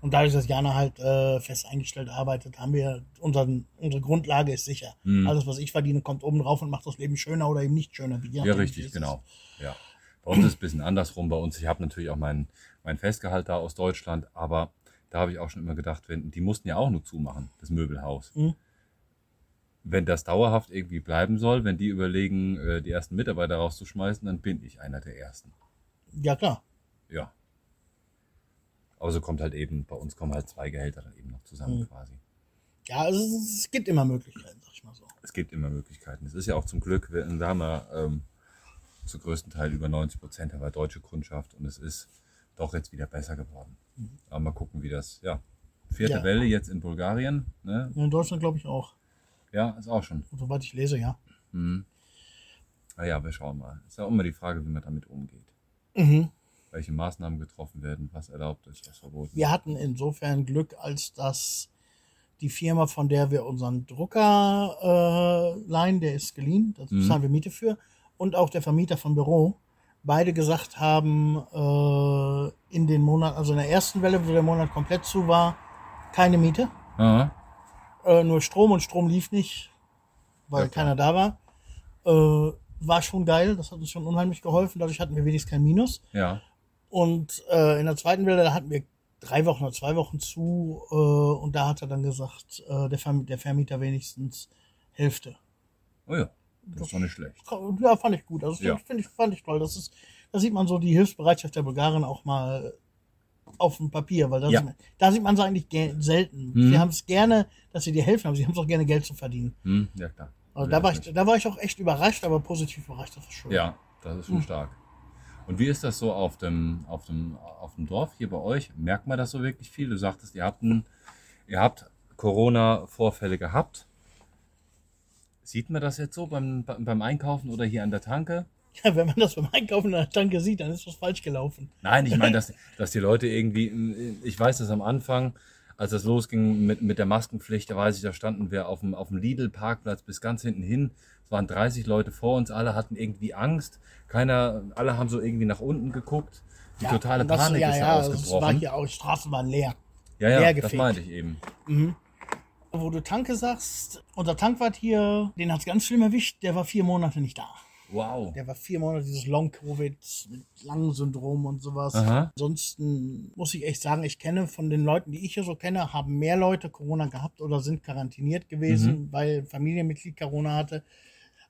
Und dadurch, dass Jana halt äh, fest eingestellt arbeitet, haben wir unseren, unsere Grundlage ist sicher. Mhm. Alles, was ich verdiene, kommt oben drauf und macht das Leben schöner oder eben nicht schöner. Wie Ja, richtig, es genau. Ja. Bei uns ist es ein bisschen andersrum. Bei uns, ich habe natürlich auch mein, mein Festgehalt da aus Deutschland, aber da habe ich auch schon immer gedacht, wenn, die mussten ja auch nur zumachen, das Möbelhaus. Mhm. Wenn das dauerhaft irgendwie bleiben soll, wenn die überlegen, äh, die ersten Mitarbeiter rauszuschmeißen, dann bin ich einer der ersten. Ja, klar. Ja. Aber so kommt halt eben, bei uns kommen halt zwei Gehälter dann eben noch zusammen Mhm. quasi. Ja, also es, gibt immer Möglichkeiten, sag ich mal so. Es gibt immer Möglichkeiten. Es ist ja auch zum Glück, wir, da haben wir ähm, zu größten Teil über 90 Prozent aber deutsche Kundschaft und es ist doch jetzt wieder besser geworden. Aber mal gucken, wie das, ja. Vierte Mhm. Ja. Welle jetzt in Bulgarien, ne? In Deutschland glaube ich auch. Ja, ist auch schon. Und soweit ich lese, ja. Mhm. Naja, wir schauen mal. Ist ja auch immer die Frage, wie man damit umgeht. Mhm. Welche Maßnahmen getroffen werden, was erlaubt ist, was verboten Wir hatten insofern Glück, als dass die Firma, von der wir unseren Drucker äh, leihen, der ist geliehen, da Mhm. zahlen wir Miete für, und auch der Vermieter vom Büro, beide gesagt haben, äh, in den Monaten, also in der ersten Welle, wo der Monat komplett zu war, keine Miete, äh, nur Strom und Strom lief nicht, weil Ja, keiner da war. Äh, war schon geil, das hat uns schon unheimlich geholfen, dadurch hatten wir wenigstens kein Minus. Ja. Und äh, in der zweiten Welle, da hatten wir drei Wochen oder zwei Wochen zu äh, und da hat er dann gesagt, äh, der, Verm der Vermieter wenigstens Hälfte. Oh ja, das ist doch nicht schlecht. Ja, fand ich gut. Also Ja. finde ich, fand ich toll. Das ist, da sieht man so die Hilfsbereitschaft der Bulgaren auch mal auf dem Papier, weil da, Ja. sieht, man, da sieht man sie eigentlich ge- selten. Mhm. Sie haben es gerne, dass sie dir helfen, aber sie haben es auch gerne Geld zu verdienen. Hm, ja, klar. Also Wer da, war ich, da war ich auch echt überrascht, aber positiv überrascht. Das war schön. Ja, das ist schon Hm. stark. Und wie ist das so auf dem, auf dem, auf dem Dorf hier bei euch? Merkt man das so wirklich viel? Du sagtest, ihr habt, ein, ihr habt Corona-Vorfälle gehabt. Sieht man das jetzt so beim, beim Einkaufen oder hier an der Tanke? Ja, wenn man das beim Einkaufen in der Tanke sieht, dann ist was falsch gelaufen. Nein, ich meine, dass, dass die Leute irgendwie, ich weiß das am Anfang, als das losging mit, mit der Maskenpflicht, da weiß ich, da standen wir auf dem, auf dem Lidl-Parkplatz bis ganz hinten hin. Es waren 30 Leute vor uns, alle hatten irgendwie Angst. Keiner, alle haben so irgendwie nach unten geguckt. Die totale und das, Panik ja, ist ja, da das war ausgebrochen. hier auch, die Straßen waren leer. ja, ja, leer das meinte ich eben. Wo du Tanke sagst, unser Tankwart hier, den hat es ganz schlimm erwischt, der war vier Monate nicht da. Wow. Der war vier Monate dieses Long-Covid mit Langen-Syndrom und sowas. Aha. Ansonsten muss ich echt sagen, ich kenne von den Leuten, die ich hier so kenne, haben mehr Leute Corona gehabt oder sind quarantiniert gewesen, Mhm. weil Familienmitglied Corona hatte,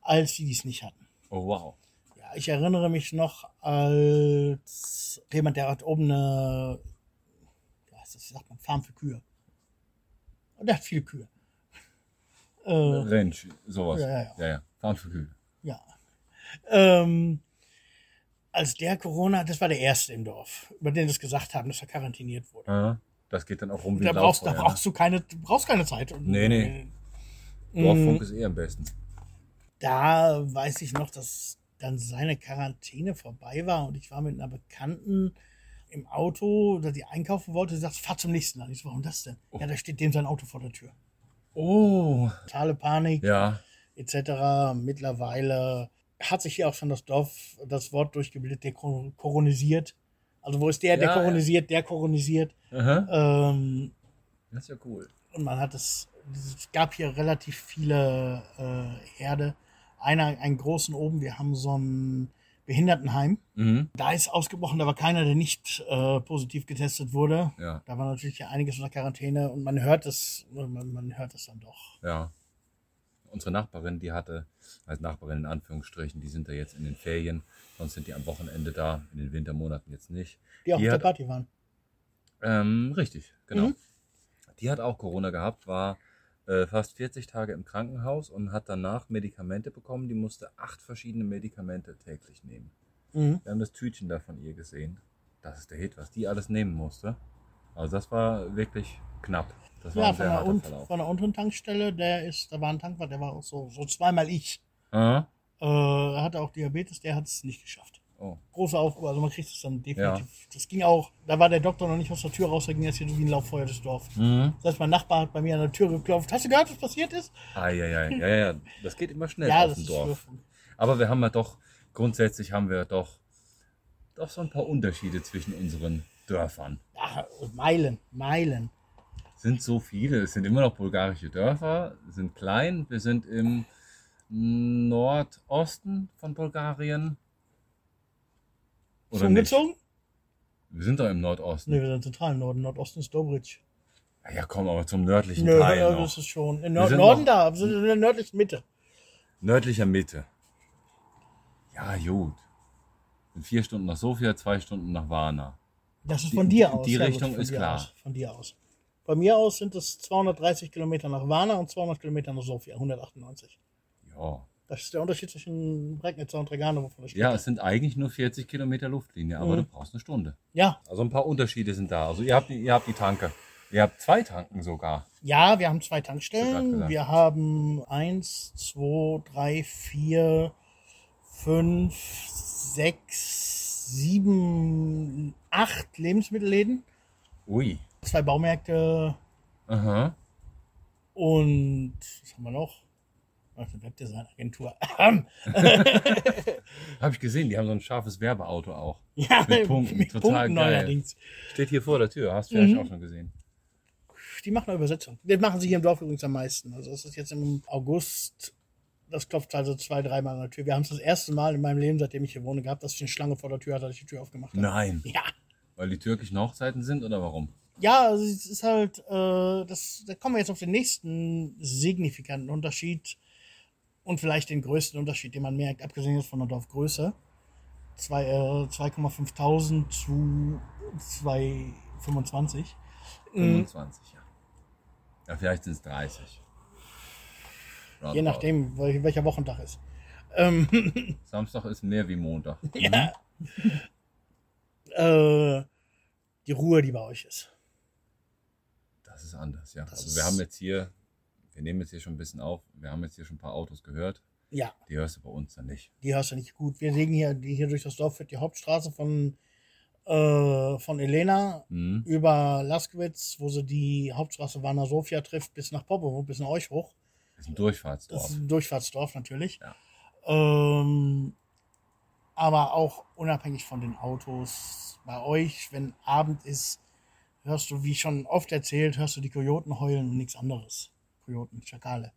als die, die es nicht hatten. Oh, wow. Ja, ich erinnere mich noch als jemand, der hat oben eine, was ist das, sagt man, Farm für Kühe. Und der hat viele Kühe. Äh, Ranch, sowas. Ja, ja, ja. ja, ja. Farm für Kühe. ja. Ähm, als der Corona, das war der erste im Dorf, über den das gesagt haben, dass er quarantiniert wurde. Aha. Das geht dann auch rum wie Da brauchst, da Lauffeuer, brauchst du keine, brauchst keine Zeit. Und, Nee, nee. äh, Dorffunk ist eh am besten. da weiß ich noch, dass dann seine Quarantäne vorbei war und ich war mit einer Bekannten im Auto, dass die einkaufen wollte, sie sagt, fahr zum nächsten an. Ich so, warum das denn? Ja, da steht dem sein Auto vor der Tür. Oh. Totale Panik, Ja. etc. Mittlerweile hat sich hier auch schon das Dorf, das Wort durchgebildet, der koronisiert. Also wo ist der, der Ja, koronisiert, der koronisiert. Ähm, Das ist ja cool. und man hat es, es gab hier relativ viele äh, Herde. Einer, einen großen oben, wir haben so ein Behindertenheim. Mhm. Da ist ausgebrochen, da war keiner, der nicht äh, positiv getestet wurde. Ja, Da war natürlich einiges unter Quarantäne und man hört es, man, man hört es dann doch. ja. Unsere Nachbarin, die hatte, als Nachbarin in Anführungsstrichen, die sind da jetzt in den Ferien, sonst sind die am Wochenende da, in den Wintermonaten jetzt nicht. Die auch Die auf der hat- Party waren. Ähm, richtig, genau. Mhm. Die hat auch Corona gehabt, war äh, fast 40 Tage im Krankenhaus und hat danach Medikamente bekommen. Die musste acht verschiedene Medikamente täglich nehmen. Mhm. Wir haben das Tütchen da von ihr gesehen. Das ist der Hit, was die alles nehmen musste. Also das war wirklich knapp. Das war Ja, von der, harter un Verlauf. von der unteren Tankstelle, der ist, da war ein Tankwart, der war auch so, so zweimal ich. Aha. Äh, er hatte auch Diabetes, der hat es nicht geschafft. Oh. Große Aufruhr, also man kriegt es dann definitiv. Das ging auch, da war der Doktor noch nicht aus der Tür raus, da ging das hier wie ein Lauffeuer durchs Dorf. Mhm. Das heißt, mein Nachbar hat bei mir an der Tür geklopft. Hast du gehört, was passiert ist? Ah, ja, ja, ja, ja, das geht immer schnell ja, auf das dem Dorf. Würfung. Aber wir haben ja doch, grundsätzlich haben wir doch, doch so ein paar Unterschiede zwischen unseren Dörfern. Ja, Meilen, Meilen. Sind so viele. Es sind immer noch bulgarische Dörfer, sind klein. Wir sind im Nordosten von Bulgarien. Oder nicht? Umgezogen? Wir sind doch im Nordosten. Ne, wir sind im Norden. Nordosten ist Dobritsch. Ja, komm, aber zum nördlichen Nö, Teil das noch. ist schon. Im Nord Norden da, wir sind in der nördlichen Mitte. Nördlicher Mitte. Ja, gut. In vier Stunden nach Sofia, zwei Stunden nach Varna. Das ist Die- von dir die- aus. die ja, Richtung von ist dir klar. Aus, von dir aus. Von mir aus sind es 230 Kilometer nach Varna und 200 Kilometer nach Sofia, 198. Ja. Das ist der Unterschied zwischen Bregnitzer und Regano von der Strecke. Ja, es sind eigentlich nur 40 Kilometer Luftlinie, aber Mhm. du brauchst eine Stunde. ja, Also ein paar Unterschiede sind da. Also ihr habt die, ihr habt die Tanke. Ihr habt zwei Tanken sogar. Ja, wir haben zwei Tankstellen. Wir haben eins, zwei, drei, vier, fünf, sechs, sieben, acht Lebensmittelläden, Ui. Zwei Baumärkte Aha. und was haben wir noch? Eine Webdesign-Agentur. Habe ich gesehen, die haben so ein scharfes Werbeauto auch. ja, Mit Punkten, total geil. neuerdings. Steht hier vor der Tür, hast du vielleicht Mhm. auch schon gesehen. Die machen eine Übersetzung. Das machen sie hier im Dorf übrigens am meisten. Also es ist jetzt im August, das klopft also zwei, dreimal an der Tür. Wir haben es das erste Mal in meinem Leben, seitdem ich hier wohne, gehabt, dass ich eine Schlange vor der Tür hatte, als ich die Tür aufgemacht habe. Nein. Ja. Weil die türkischen Hochzeiten sind oder warum? Ja, also es ist halt, äh, das, da kommen wir jetzt auf den nächsten signifikanten Unterschied und vielleicht den größten Unterschied, den man merkt, abgesehen jetzt von der Dorfgröße. Zwei, äh, 2,5000 zu 2,25. Mhm. 25, ja. Ja, vielleicht sind es 30. Je nachdem, wel- welcher Wochentag ist. Ähm, Samstag ist mehr wie Montag. ja. äh, die Ruhe, die bei euch ist. Das ist anders, ja. Das also wir haben jetzt hier, wir nehmen jetzt hier schon ein bisschen auf, wir haben jetzt hier schon ein paar Autos gehört. Ja, Die hörst du bei uns dann nicht. die hörst du nicht gut. Wir legen hier, die hier durch das Dorf führt die Hauptstraße von, äh, von Elena Mhm. über Laskowitz, wo sie die Hauptstraße Warner Sofia trifft, bis nach Popovo, bis nach euch hoch. Das ist ein Das Durchfahrtsdorf. ist ein Durchfahrtsdorf natürlich. Ja. Ähm, aber auch unabhängig von den Autos. Bei euch, wenn Abend ist, hörst du, wie schon oft erzählt, hörst du die Kojoten heulen und nichts anderes. Kojoten, Schakale.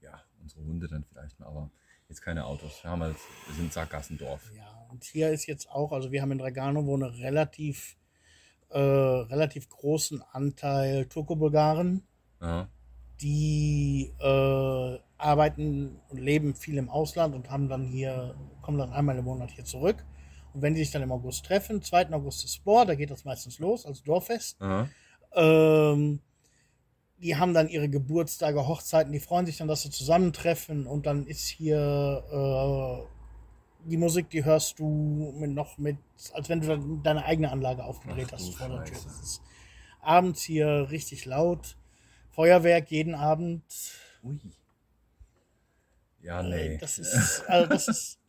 Ja, unsere Hunde dann vielleicht mal, aber jetzt keine Autos. Wir haben halt, wir sind Sackgassendorf. Ja, und hier ist jetzt auch, also wir haben in Dragano wo eine relativ, äh, relativ großen Anteil Turko-Bulgaren. Die äh, arbeiten und leben viel im Ausland und haben dann hier, kommen dann einmal im Monat hier zurück. Und wenn die sich dann im August treffen, 2. August ist Sport, da geht das meistens los, als Dorffest. Ähm, die haben dann ihre Geburtstage, Hochzeiten, die freuen sich dann, dass sie zusammentreffen und dann ist hier äh, die Musik, die hörst du mit noch mit, als wenn du deine eigene Anlage aufgedreht Ach hast vor der Tür. Das ist abends hier richtig laut. Feuerwerk jeden Abend. Ui. Ja, Äh, nee. Das ist, also das ist,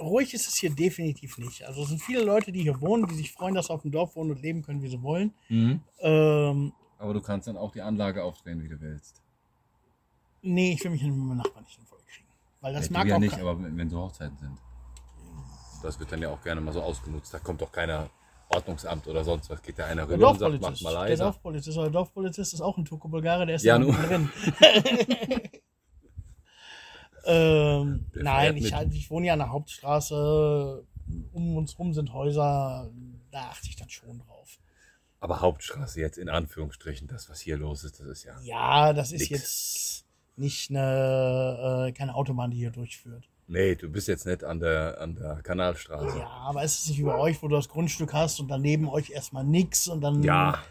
ruhig ist es hier definitiv nicht. Also es sind viele Leute, die hier wohnen, die sich freuen, dass sie auf dem Dorf wohnen und leben können, wie sie wollen. Mhm. Ähm, Aber du kannst dann auch die Anlage aufdrehen, wie du willst. nee, ich will mich mit meinem Nachbarn nicht voll kriegen. Weil das ja, mag du ja auch nicht, kein- aber wenn, so Hochzeiten sind. Das wird dann ja auch gerne mal so ausgenutzt. Da kommt doch keiner Ordnungsamt oder sonst was, geht da einer Der rüber und sagt, Dorfpolizist. mal Der leiser. Dorfpolizist oder der Dorfpolizist ist auch ein Turko-Bulgare, der ist Ja, da nun. drin. ähm, nein, ich, halt, ich wohne ja an der Hauptstraße. Um uns rum sind Häuser. Da achte ich dann schon drauf. Aber Hauptstraße jetzt in Anführungsstrichen, das, was hier los ist, das ist ja. Ja, das ist Nix. jetzt nicht eine, äh, keine Autobahn, die hier durchführt. Nee, du bist jetzt nicht an der, an der Kanalstraße. Ja, aber es ist nicht wie bei euch, wo du das Grundstück hast und daneben euch erstmal nix und dann ja,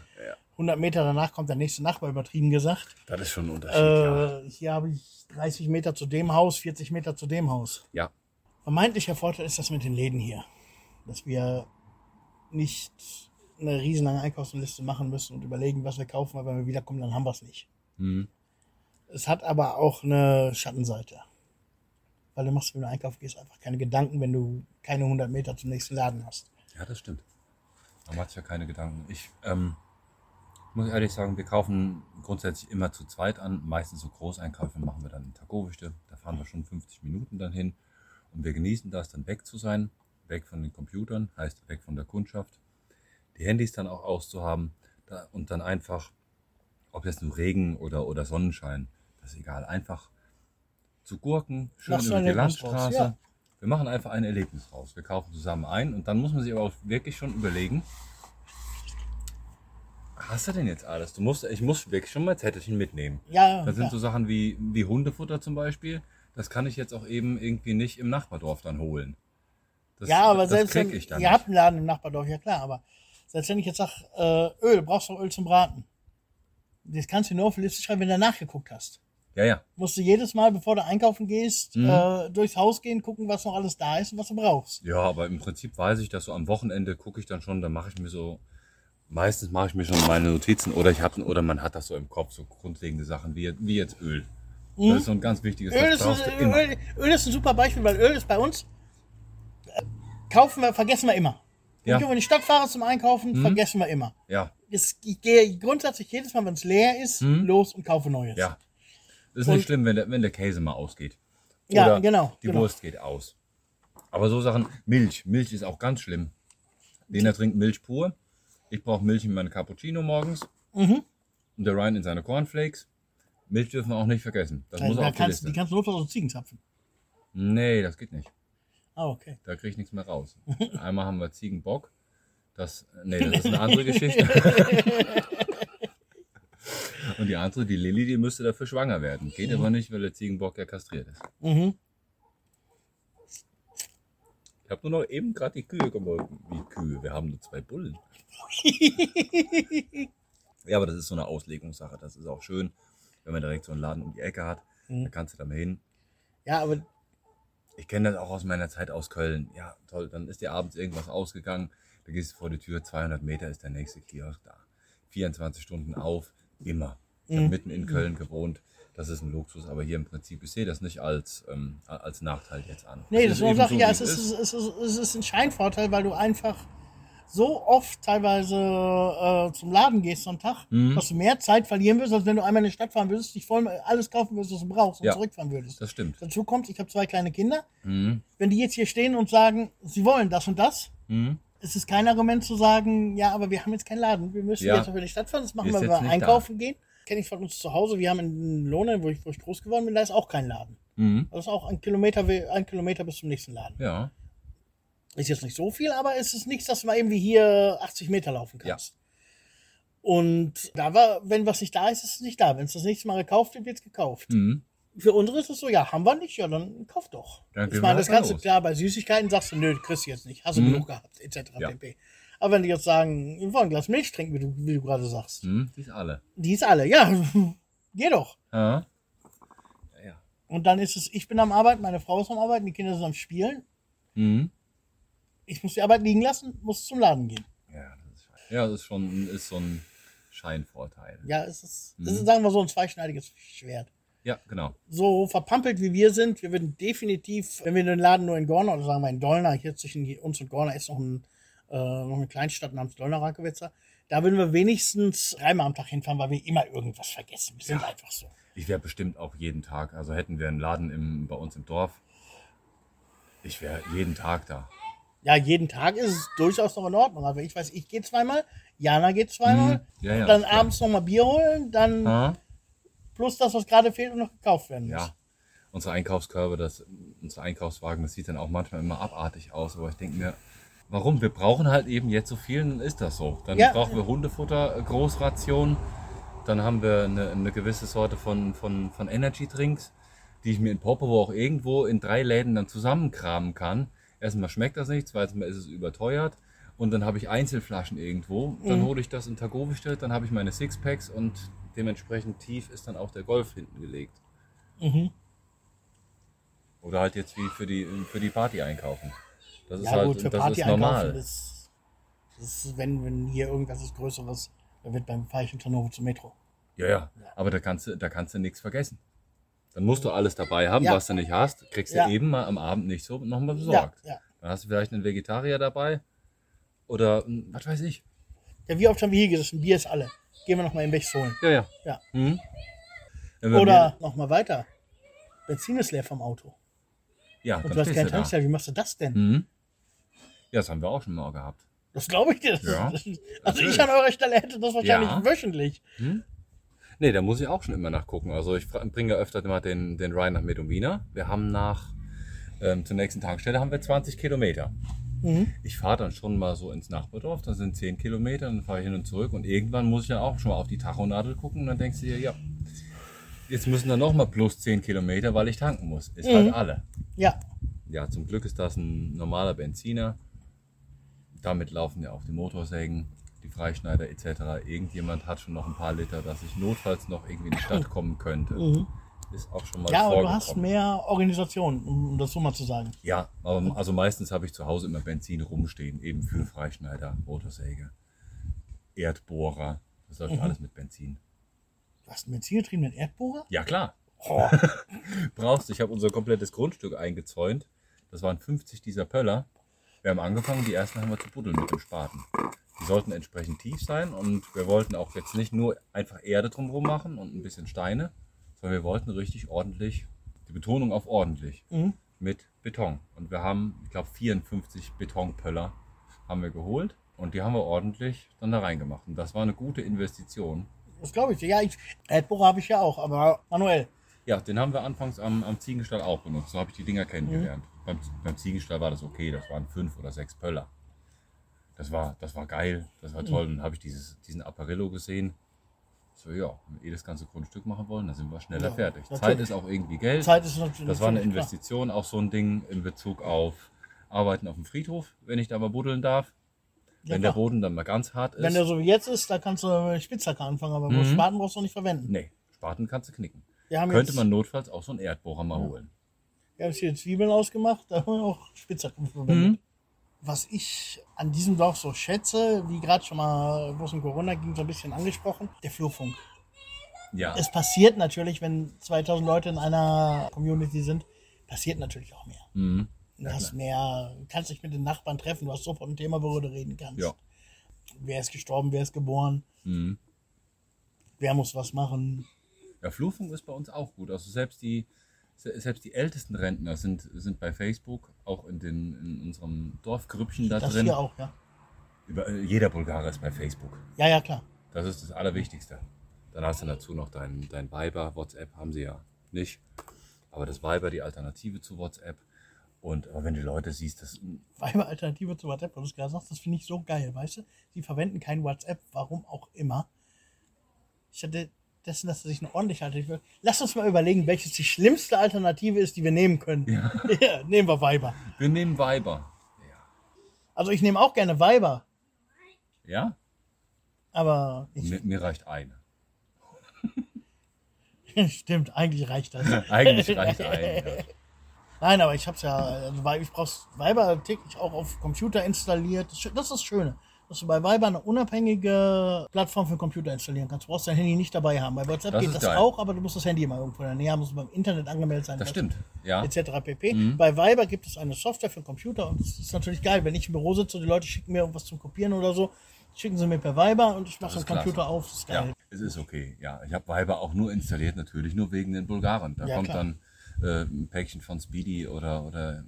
100 Meter danach kommt der nächste Nachbar, übertrieben gesagt. das ist schon ein Unterschied. ja. Äh, hier habe ich 30 Meter zu dem Haus, 40 Meter zu dem Haus. ja, Vermeintlicher Vorteil ist das mit den Läden hier. Dass wir nicht eine riesenlange Einkaufsliste machen müssen und überlegen, was wir kaufen, weil wenn wir wiederkommen, dann haben wir es nicht. Mhm. Es hat aber auch eine Schattenseite. Weil du machst, wenn du einkaufen gehst, einfach keine Gedanken, wenn du keine 100 Meter zum nächsten Laden hast. ja, das stimmt. Man macht ja keine Gedanken. Ich ähm, muss ehrlich sagen, wir kaufen grundsätzlich immer zu zweit an. Meistens so Großeinkäufe machen wir dann in Tagowichte. Da fahren wir schon 50 Minuten dann hin. Und wir genießen das, dann weg zu sein. Weg von den Computern, heißt weg von der Kundschaft. Die Handys dann auch auszuhaben. Und dann einfach, ob jetzt nur Regen oder, oder Sonnenschein, das ist egal. Einfach zu gurken, schön über die Landstraße. ja. Wir machen einfach ein Erlebnis raus. Wir kaufen zusammen ein und dann muss man sich aber auch wirklich schon überlegen, hast du denn jetzt alles? Du musst, ich muss wirklich schon mal Zettelchen mitnehmen. Ja, Das sind ja. so Sachen wie, wie Hundefutter zum Beispiel. Das kann ich jetzt auch eben irgendwie nicht im Nachbardorf dann holen. Das, ja, aber das selbst krieg wenn, ich dann ihr nicht. habt einen Laden im Nachbardorf, ja klar, aber selbst wenn ich jetzt sage, äh, Öl, brauchst du Öl zum Braten. Das kannst du nur auf die Liste schreiben, wenn du nachgeguckt hast. Ja, ja. Musst du jedes Mal, bevor du einkaufen gehst, Mhm. äh, durchs Haus gehen, gucken, was noch alles da ist und was du brauchst. Ja, aber im Prinzip weiß ich, dass so am Wochenende gucke ich dann schon, dann mache ich mir so, meistens mache ich mir schon meine Notizen oder ich habe oder man hat das so im Kopf, so grundlegende Sachen wie, wie jetzt Öl. Das ist so ein ganz wichtiges, Mhm. Öl ist, ein. Öl, Öl ist ein super Beispiel, weil Öl ist bei uns, äh, kaufen wir, vergessen wir immer. Wenn Ja. ich in die Stadt fahre zum Einkaufen, vergessen wir immer. Ja, Es, ich gehe grundsätzlich jedes Mal, wenn es leer ist, los und kaufe Neues. Mhm. ja. Das ist Und- nicht schlimm, wenn der, wenn der Käse mal ausgeht. Ja, Oder genau, Die genau. Wurst geht aus. Aber so Sachen, Milch. Milch ist auch ganz schlimm. Lena trinkt Milch pur. Ich brauche Milch in meine Cappuccino morgens. Mhm. Und der Ryan in seine Cornflakes. Milch dürfen wir auch nicht vergessen. Das muss Da auch auf die kannst, die Liste. kannst du notfalls aus Ziegen zapfen. Nee, das geht nicht. Ah, okay. Da kriege ich nichts mehr raus. Einmal haben wir Ziegenbock. Das, nee, das ist eine andere Geschichte. Und die andere, die Lilly, die müsste dafür schwanger werden. Geht aber nicht, weil der Ziegenbock ja kastriert ist. Mhm. Ich habe nur noch eben gerade die Kühe gemolken. Wie Kühe? Wir haben nur zwei Bullen. ja, aber das ist so eine Auslegungssache. Das ist auch schön, wenn man direkt so einen Laden um die Ecke hat. Da kannst du da mal hin. Ja, aber Ich kenne das auch aus meiner Zeit aus Köln. Ja, toll. Dann ist dir abends irgendwas ausgegangen. Da gehst du vor die Tür. 200 Meter ist der nächste Kiosk da. 24 Stunden auf. Immer. Ich habe mitten in Köln gewohnt. Das ist ein Luxus. Aber hier im Prinzip, ich sehe das nicht als, ähm, als Nachteil jetzt an. nee, Es das ist Sache, so, ja, es ist, es, ist, es ist ein Scheinvorteil, weil du einfach so oft teilweise äh, zum Laden gehst am Tag, Mhm. dass du mehr Zeit verlieren wirst, als wenn du einmal in die Stadt fahren würdest, dich voll alles kaufen würdest, was du brauchst und Ja. zurückfahren würdest. Das stimmt. Dazu kommt, ich habe zwei kleine Kinder. Mhm. Wenn die jetzt hier stehen und sagen, sie wollen das und das, Mhm. ist es kein Argument zu sagen, ja, aber wir haben jetzt keinen Laden. Wir müssen Ja. jetzt auf die Stadt fahren, das machen Ist wir, wenn wir nicht da. einkaufen gehen. Kenne ich von uns zu Hause. Wir haben in Lohne, wo ich, wo ich groß geworden bin, da ist auch kein Laden. Mhm. Das ist auch ein Kilometer, ein Kilometer bis zum nächsten Laden. Ja. Ist jetzt nicht so viel, aber es ist nichts, dass du mal eben wie hier 80 Meter laufen kannst. Und da war, wenn was nicht da ist, ist es nicht da. Wenn es das nächste Mal gekauft wird, wird es gekauft. Mhm. Für unsere ist es so, ja, haben wir nicht, ja, dann kauf doch. Dann ich meine, das los. klar, bei Süßigkeiten sagst du, nö, kriegst du jetzt nicht, hast du Mhm. genug gehabt, etc. Ja. pp. Aber wenn die jetzt sagen, wir wollen ein Glas Milch trinken, wie du, wie du gerade sagst, Mhm. Die ist alle. die ist alle, ja, geh doch. Ja. Ja. Und dann ist es, ich bin am Arbeiten, meine Frau ist am Arbeiten, die Kinder sind am Spielen. Mhm. Ich muss die Arbeit liegen lassen, muss zum Laden gehen. Ja, das ist, ja, das ist schon ist so ein Scheinvorteil. Ja, es ist, Mhm. ist, sagen wir so, ein zweischneidiges Schwert. Ja, genau. So verpampelt wie wir sind, wir würden definitiv, wenn wir den Laden nur in Gorna oder sagen wir in Dollna, hier zwischen uns und Gorna ist noch, ein, äh, noch eine Kleinstadt namens Dollna-Rankewitzer, da würden wir wenigstens dreimal am Tag hinfahren, weil wir immer irgendwas vergessen. Wir sind einfach so. Ich wäre bestimmt auch jeden Tag, also hätten wir einen Laden im, bei uns im Dorf, ich wäre jeden Tag da. Ja, jeden Tag ist es durchaus noch in Ordnung. Aber ich weiß, ich gehe zweimal, Jana geht zweimal, Mhm. Ja, ja, dann klar. abends nochmal Bier holen, dann Ah, plus das, was gerade fehlt und noch gekauft werden muss. ja, unsere Einkaufskörbe, das, unsere Einkaufswagen, das sieht dann auch manchmal immer abartig aus. Aber ich denke mir, warum? Wir brauchen halt eben jetzt so viel, dann ist das so. Dann Ja. brauchen wir Hundefutter, Großration. Dann haben wir eine, eine gewisse Sorte von, von, von Energy Drinks, die ich mir in Popovo auch irgendwo in drei Läden dann zusammenkramen kann. Erstmal schmeckt das nicht, zweitens ist es überteuert. Und dann habe ich Einzelflaschen irgendwo. Dann hole ich das in Tagowistedt, dann habe ich meine Sixpacks und dementsprechend tief ist dann auch der Golf hinten gelegt. Mhm. Oder halt jetzt wie für die, für die Party einkaufen. Das ist Ja, halt gut, für das Party ist normal. das, das ist, wenn, wenn hier irgendwas ist Größeres, dann wird beim in Hannover zum Metro. Ja, ja. Aber da kannst du, da kannst du nichts vergessen. Dann musst du alles dabei haben, Ja. was du nicht hast, kriegst du eben mal am Abend nicht so nochmal besorgt. Dann hast du vielleicht einen Vegetarier dabei. Oder was weiß ich. ja, wie oft haben wir hier gesessen? Bier ist alle. Gehen wir nochmal im Bechs holen. Ja, ja. Ja. Mhm. Oder nochmal weiter. Benzin ist leer vom Auto. ja, Und du hast keinen. Tankstelle. Wie machst du das denn? Mhm. Ja, das haben wir auch schon mal gehabt. Das glaube ich dir. Das Ja, ist, also natürlich. ich an eurer Stelle hätte das wahrscheinlich Ja. wöchentlich. Nee, da muss ich auch schon immer nachgucken. Also ich bringe ja öfter mal den, den Ryan nach Medumina. Wir haben nach, ähm, zur nächsten Tankstelle haben wir 20 Kilometer. Mhm. Ich fahre dann schon mal so ins Nachbardorf, das sind 10 Kilometer, dann fahre ich hin und zurück und irgendwann muss ich dann auch schon mal auf die Tachonadel gucken und dann denkst du dir, ja, jetzt müssen dann noch mal plus 10 Kilometer, weil ich tanken muss. Ist halt alle. Ja. Ja, zum Glück ist das ein normaler Benziner. Damit laufen ja auch die Motorsägen, die Freischneider etc. Irgendjemand hat schon noch ein paar Liter, dass ich notfalls noch irgendwie in die Stadt kommen könnte. Ist auch schon mal Mhm. Ja, aber du hast mehr Organisation, um das so mal zu sagen. Ja, aber also meistens habe ich zu Hause immer Benzin rumstehen, eben für Freischneider, Motorsäge, Erdbohrer. Das Mhm. läuft alles mit Benzin. Du hast einen benzingetriebenen Erdbohrer? Ja, klar. Oh, Brauchst du. Ich habe unser komplettes Grundstück eingezäunt. Das waren 50 dieser Pöller. Wir haben angefangen, die ersten haben wir zu buddeln mit dem Spaten. Die sollten entsprechend tief sein und wir wollten auch jetzt nicht nur einfach Erde drumherum machen und ein bisschen Steine, sondern wir wollten richtig ordentlich, die Betonung auf ordentlich, Mhm. mit Beton. Und wir haben, ich glaube, 54 Betonpöller haben wir geholt und die haben wir ordentlich dann da reingemacht. Und das war eine gute Investition. das glaube ich. Ja, ich, Erdbohrer habe ich ja auch, aber manuell. Ja, den haben wir anfangs am, am Ziegenstall auch benutzt. So habe ich die Dinger kennengelernt. Beim, beim Ziegenstall war das okay, das waren fünf oder sechs Pöller. Das war, das war geil, das war toll. Dann habe ich dieses, diesen Apparillo gesehen. So, ja, wenn wir eh das ganze Grundstück machen wollen, dann sind wir schneller Ja, fertig. natürlich. Zeit ist auch irgendwie Geld. Zeit ist natürlich. das war eine natürlich klar. Investition, auch so ein Ding in Bezug auf Arbeiten auf dem Friedhof, wenn ich da mal buddeln darf. Ja, wenn der klar. Boden dann mal ganz hart ist. Wenn der so wie jetzt ist, da kannst du mit Spitzhacke anfangen, aber mhm. Spaten brauchst du nicht verwenden. nee, Spaten kannst du knicken. Könnte man notfalls auch so einen Erdbohrer mal holen. Wir haben hier Zwiebeln ausgemacht, da haben wir auch Spitzhacke mit Mhm. verwendet. Was ich an diesem Dorf so schätze, wie gerade schon mal, wo es um Corona ging, so ein bisschen angesprochen, der Flurfunk. Ja, Es passiert natürlich, wenn 2000 Leute in einer Community sind, passiert natürlich auch mehr. mhm. Du hast mehr, kannst dich mit den Nachbarn treffen, du hast sofort ein Thema, worüber du reden kannst. Ja. Wer ist gestorben, wer ist geboren, Mhm. wer muss was machen. Ja, Flurfunk ist bei uns auch gut. Also selbst die, selbst die ältesten Rentner sind, sind bei Facebook, auch in, den, in unserem Dorfgrüppchen da Das drin. hier auch, ja. Über, jeder Bulgarer ist bei Facebook. Ja, ja, klar. Das ist das Allerwichtigste. Dann hast du dazu noch dein, dein Viber, WhatsApp haben sie ja nicht. Aber das Viber, die Alternative zu WhatsApp. Und aber wenn du Leute siehst, das Weiber-Alternative zu WhatsApp, was du gerade sagst, das finde ich so geil, weißt du? Sie verwenden kein WhatsApp, warum auch immer. Ich hatte dessen, dass er sich eine ordentliche Alternative. Lass uns mal überlegen, welches die schlimmste Alternative ist, die wir nehmen können. Ja. nehmen wir Weiber. wir nehmen Viber. Also ich nehme auch gerne Weiber, Ja? aber ich, Mir, mir reicht eine. stimmt, eigentlich reicht das. Eigentlich reicht eine. Ja. Nein, aber ich hab's ja, also ich brauch's Viber täglich auch auf Computer installiert. Das ist das Schöne, dass du bei Viber eine unabhängige Plattform für den Computer installieren kannst. Du brauchst dein Handy nicht dabei haben. Bei WhatsApp Das geht das geil. auch, aber du musst das Handy immer irgendwo in der Nähe haben, musst beim Internet angemeldet sein. Das stimmt. Ja. Etc. pp. Bei Viber gibt es eine Software für den Computer und das ist natürlich geil, wenn ich im Büro sitze und die Leute schicken mir irgendwas zum Kopieren oder so, schicken sie mir per Viber und ich mache Das den Computer auf. Das ist geil. Ja, es ist okay. Ja, ich habe Viber auch nur installiert, natürlich nur wegen den Bulgaren. Da Ja, kommt klar. dann äh, ein Päckchen von Speedy oder, oder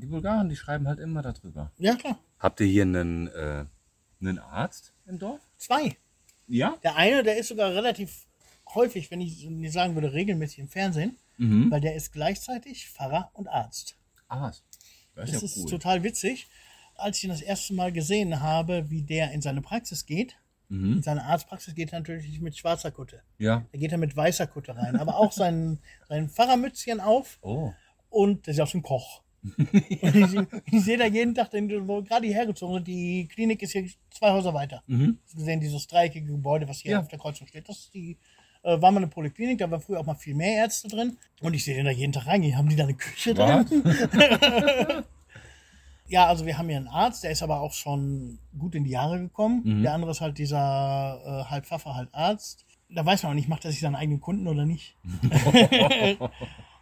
die Bulgaren, die schreiben halt immer darüber. Ja, klar. Habt ihr hier einen, äh, einen Arzt im Dorf? Zwei. Ja. Der eine, der ist sogar relativ häufig, wenn ich nicht sagen würde, regelmäßig im Fernsehen, Mhm. weil der ist gleichzeitig Pfarrer und Arzt. Arzt. Das ist Das ja ist cool. total witzig. Als ich ihn das erste Mal gesehen habe, wie der in seine Praxis geht, Mhm. in seine Arztpraxis geht er natürlich nicht mit schwarzer Kutte. Ja. Da geht er mit weißer Kutte rein, aber auch sein, sein Pfarrermützchen auf Oh. und der ist auch so ein Koch. Ich, ich sehe da jeden Tag, den, wo gerade die hergezogen sind, die Klinik ist hier zwei Häuser weiter. Mhm. Hast gesehen, dieses dreieckige Gebäude, was hier Ja. auf der Kreuzung steht, das ist die, äh, war mal eine Poliklinik, da waren früher auch mal viel mehr Ärzte drin. Und ich sehe den da jeden Tag reingehen. Haben die da eine Küche drin? Ja, also wir haben hier einen Arzt, der ist aber auch schon gut in die Jahre gekommen. Mhm. Der andere ist halt dieser äh, halb Pfaffer, halb Arzt. Da weiß man auch nicht, macht er sich seinen eigenen Kunden oder nicht.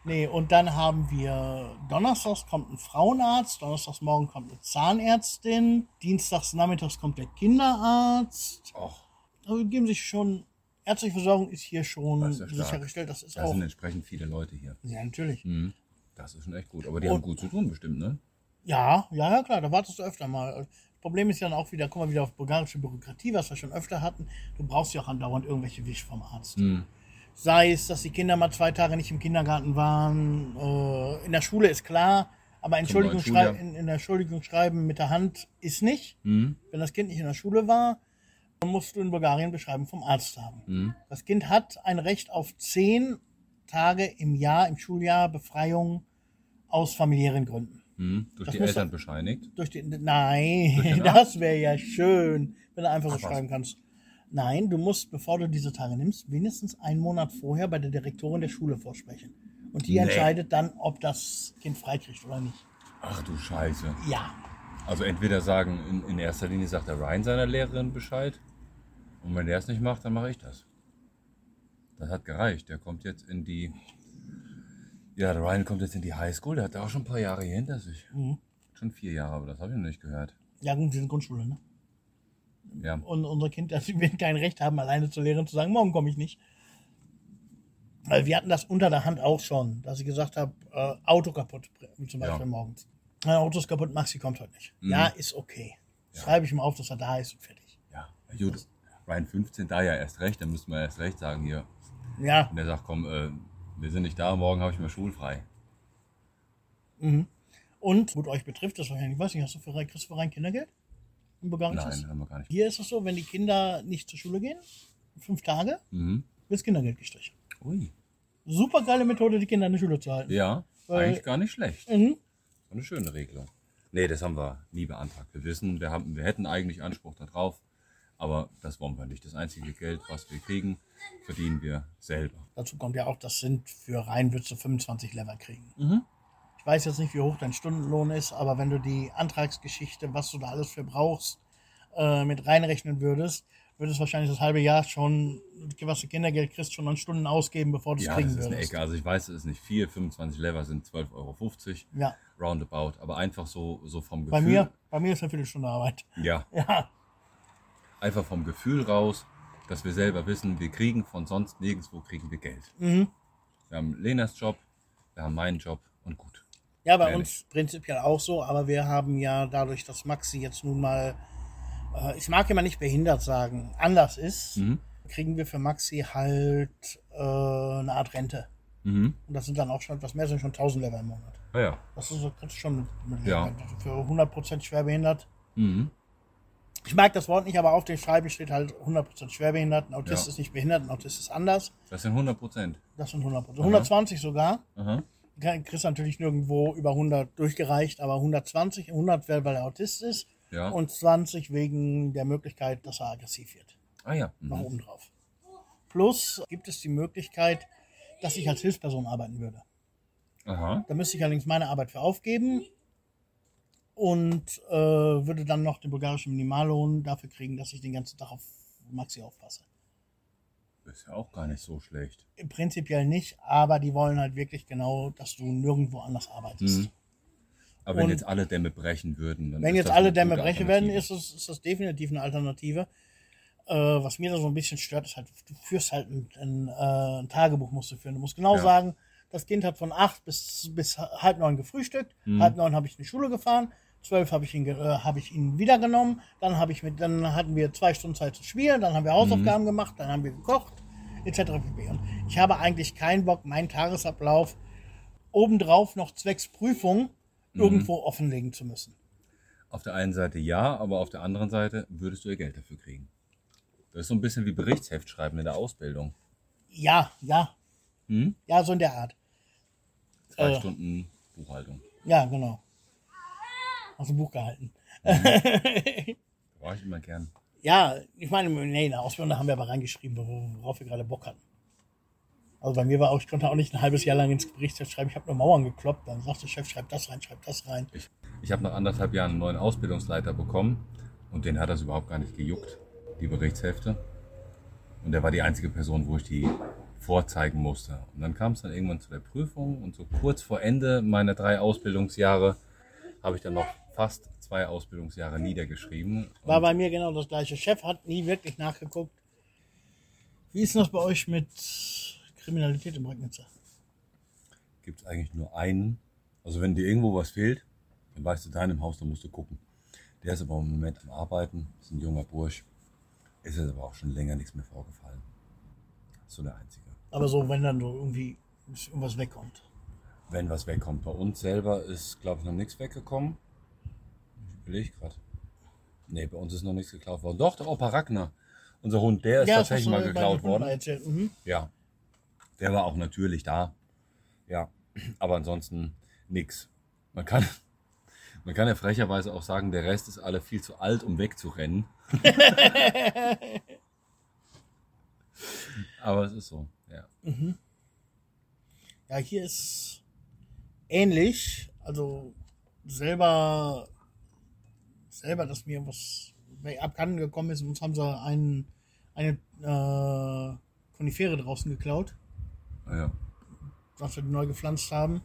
nee, und dann haben wir Donnerstags kommt ein Frauenarzt, Donnerstags morgen kommt eine Zahnärztin, Dienstags nachmittags kommt der Kinderarzt. Och, Also geben sich schon, ärztliche Versorgung ist hier schon Das ist ja sichergestellt. Das ist da auch. sind entsprechend viele Leute hier. Ja, natürlich. Mhm. Das ist schon echt gut. Aber die Und- haben gut zu tun bestimmt, ne? Ja, ja, ja, klar, da wartest du öfter mal. Das Problem ist ja dann auch wieder, kommen wir wieder auf bulgarische Bürokratie, was wir schon öfter hatten. Du brauchst ja auch andauernd irgendwelche Wisch vom Arzt. Mhm. Sei es, dass die Kinder mal zwei Tage nicht im Kindergarten waren. Äh, in der Schule ist klar, aber Entschuldigung, schrei in, in der Entschuldigung schreiben mit der Hand ist nicht. Mhm. Wenn das Kind nicht in der Schule war, dann musst du in Bulgarien Beschreiben vom Arzt haben. Mhm. Das Kind hat ein Recht auf zehn Tage im Jahr, im Schuljahr Befreiung aus familiären Gründen. Mhm. Durch Das die Eltern er- bescheinigt. Durch die, nein, Durch das wäre ja schön, wenn du einfach so Ach schreiben kannst. Nein, du musst, bevor du diese Tage nimmst, wenigstens einen Monat vorher bei der Direktorin der Schule vorsprechen. Und die Nee. entscheidet dann, ob das Kind freikriegt oder nicht. Ach du Scheiße. Ja. Also entweder sagen, in, in erster Linie sagt der Ryan seiner Lehrerin Bescheid. Und wenn der es nicht macht, dann mache ich das. Das hat gereicht. Der kommt jetzt in die. Ja, der Ryan kommt jetzt in die Highschool. Der hat da auch schon ein paar Jahre hier hinter sich. Mhm. Schon vier Jahre, aber das habe ich noch nicht gehört. Ja, gut, wir sind Grundschule, ne? Ja. Und unser Kind, das wird kein Recht haben, alleine zur Lehrerin zu sagen, morgen komme ich nicht. Weil wir hatten das unter der Hand auch schon, dass ich gesagt habe, äh, Auto kaputt, zum Beispiel Ja. morgens. Mein Auto ist kaputt, Maxi kommt heute nicht. Mhm. Ja, ist okay. Schreibe ich ihm auf, dass er da ist und fertig. Ja. Gut. Ryan 15 da ja erst recht. Dann müssten wir erst recht sagen hier. Ja, Und der sagt, komm, äh, wir sind nicht da, morgen habe ich mal schulfrei. mhm. Und, gut, euch betrifft das wahrscheinlich, ich weiß nicht, hast du für, Rhein- kriegst du für rein Kindergeld? In Bulgarien ist Nein, das? haben wir gar nicht. Hier ist es so, wenn die Kinder nicht zur Schule gehen, fünf Tage, Mhm. wird das Kindergeld gestrichen. Ui. Super geile Methode, die Kinder in der Schule zu halten. Ja, Weil- eigentlich gar nicht schlecht. Mhm. Eine schöne Regelung. Nee, das haben wir nie beantragt. Wir wissen, wir, haben, wir hätten eigentlich Anspruch darauf, aber das wollen wir nicht. Das einzige Geld, was wir kriegen, verdienen wir selber. Dazu kommt ja auch, das sind für rein würdest du 25 Lever kriegen. Mhm. Ich weiß jetzt nicht, wie hoch dein Stundenlohn ist, aber wenn du die Antragsgeschichte, was du da alles für brauchst, äh, mit reinrechnen würdest, würdest du wahrscheinlich das halbe Jahr schon, was du Kindergeld kriegst, schon an Stunden ausgeben, bevor du es Ja, kriegen das ist eine würdest. Ecke. Also ich weiß, es ist nicht viel. 25 Lever sind 12,50 Euro. Ja, Roundabout. Aber einfach so, so vom Gefühl. bei mir, bei mir ist eine Viertelstunde Arbeit. Ja, Ja, einfach vom Gefühl raus, dass wir selber wissen, wir kriegen von sonst nirgendwo kriegen wir Geld. mhm. Wir haben Lenas Job, wir haben meinen Job und gut. Ja bei uns prinzipiell auch so, aber wir haben ja dadurch, dass Maxi jetzt nun mal, äh, ich mag immer nicht behindert sagen, anders ist, Mhm. kriegen wir für Maxi halt äh, eine Art Rente. Mhm. Und das sind dann auch schon etwas mehr, sind schon 1000 Level im Monat. Ah ja. Das ist so, kannst du schon mit. Ja. Für 100% schwerbehindert. Mhm. Ich mag das Wort nicht, aber auf den Schreiben steht halt 100% schwerbehindert. Ein Autist Ja. ist nicht behindert, ein Autist ist anders. Das sind 100 Prozent. Das sind 100%. 120 sogar. Aha. Kriegst natürlich nirgendwo über 100 durchgereicht, aber 120, 100 wäre, weil er Autist ist. Ja. Und 20 wegen der Möglichkeit, dass er aggressiv wird. ah ja. Noch Mhm. oben drauf. Plus gibt es die Möglichkeit, dass ich als Hilfsperson arbeiten würde. Aha. Da müsste ich allerdings meine Arbeit für aufgeben und äh, würde dann noch den bulgarischen Minimallohn dafür kriegen, dass ich den ganzen Tag auf Maxi aufpasse. Ist ja auch gar nicht so schlecht. Prinzipiell nicht, aber die wollen halt wirklich genau, dass du nirgendwo anders arbeitest. Mhm. Aber wenn Und- jetzt alle Dämme brechen würden, dann Wenn ist jetzt das alle Dämme brechen werden, ist das, ist das definitiv eine Alternative. Äh, was mir da so ein bisschen stört, ist halt, du führst halt ein, ein, äh, ein Tagebuch musst du führen. Du musst genau Ja. sagen, Das Kind hat von acht bis, bis halb neun gefrühstückt. Mhm. Halb neun habe ich in die Schule gefahren. Zwölf habe ich ihn, äh, habe ich ihn wiedergenommen. Dann habe ich mit, dann hatten wir zwei Stunden Zeit zu spielen. Dann haben wir Hausaufgaben Mhm. gemacht. Dann haben wir gekocht, etc. Und ich habe eigentlich keinen Bock, meinen Tagesablauf obendrauf noch zwecks Prüfung Mhm. irgendwo offenlegen zu müssen. Auf der einen Seite ja, aber auf der anderen Seite würdest du ja Geld dafür kriegen. Das ist so ein bisschen wie Berichtsheft schreiben in der Ausbildung. Ja, ja. Hm? Ja, so in der Art. Zwei Äh. Stunden Buchhaltung. Ja, genau. Aus dem Buch gehalten. Da war ich immer gern. Ja, ich meine, nee, in der Ausbildung haben wir aber reingeschrieben, wor- worauf wir gerade Bock hatten. Also bei mir war auch, ich konnte auch nicht ein halbes Jahr lang ins Berichtsheft schreiben, ich habe nur Mauern gekloppt, dann sagte der Chef, schreib das rein, schreib das rein. Ich, ich habe nach anderthalb Jahren einen neuen Ausbildungsleiter bekommen und den hat das überhaupt gar nicht gejuckt, die Berichtshefte. Und er war die einzige Person, wo ich die vorzeigen musste. Und dann kam es dann irgendwann zu der Prüfung und so kurz vor Ende meiner drei Ausbildungsjahre habe ich dann noch fast zwei Ausbildungsjahre niedergeschrieben. War bei mir genau das gleiche. Chef hat nie wirklich nachgeguckt. Wie ist das bei euch mit Kriminalität im Regnitzer? Gibt es eigentlich nur einen. Also wenn dir irgendwo was fehlt, dann weißt du, deinem Haus, dann musst du gucken. Der ist aber im Moment am Arbeiten, ist ein junger Bursch. Ist jetzt aber auch schon länger nichts mehr vorgefallen. So der einzige. Aber so, wenn dann so irgendwie irgendwas wegkommt. Wenn was wegkommt. Bei uns selber ist, glaube ich, noch nichts weggekommen. Ich überlege gerade. Nee, bei uns ist noch nichts geklaut worden. Doch, der Opa Ragnar. Unser Hund, der ist das tatsächlich mal geklaut worden. Mhm. Ja. Der war auch natürlich da. Ja. Aber ansonsten nix. Man kann, man kann ja frecherweise auch sagen, der Rest ist alle viel zu alt, um wegzurennen. Aber es ist so, ja. Ja, hier ist ähnlich. Also selber, selber, dass mir was abhanden gekommen ist. Uns haben sie einen, eine äh, Konifere draußen geklaut, Ah, ja. was wir neu gepflanzt haben.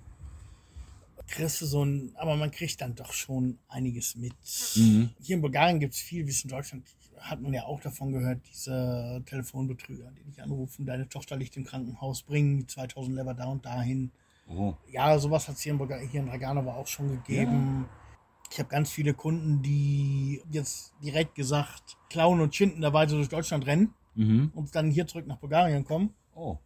Kriegst du so ein, aber man kriegt dann doch schon einiges mit. Mhm. Hier in Bulgarien gibt es viel, wie es in Deutschland hat man ja auch davon gehört, diese Telefonbetrüger, die dich anrufen, deine Tochter liegt im Krankenhaus, bringen 2000 Lever da und dahin. Oh. Ja, sowas hat es hier in, Bulgar- hier in Draganovo auch schon gegeben. Ich habe ganz viele Kunden, die jetzt direkt gesagt, klauen und schinden dabei so durch Deutschland rennen Mhm. und dann hier zurück nach Bulgarien kommen Oh.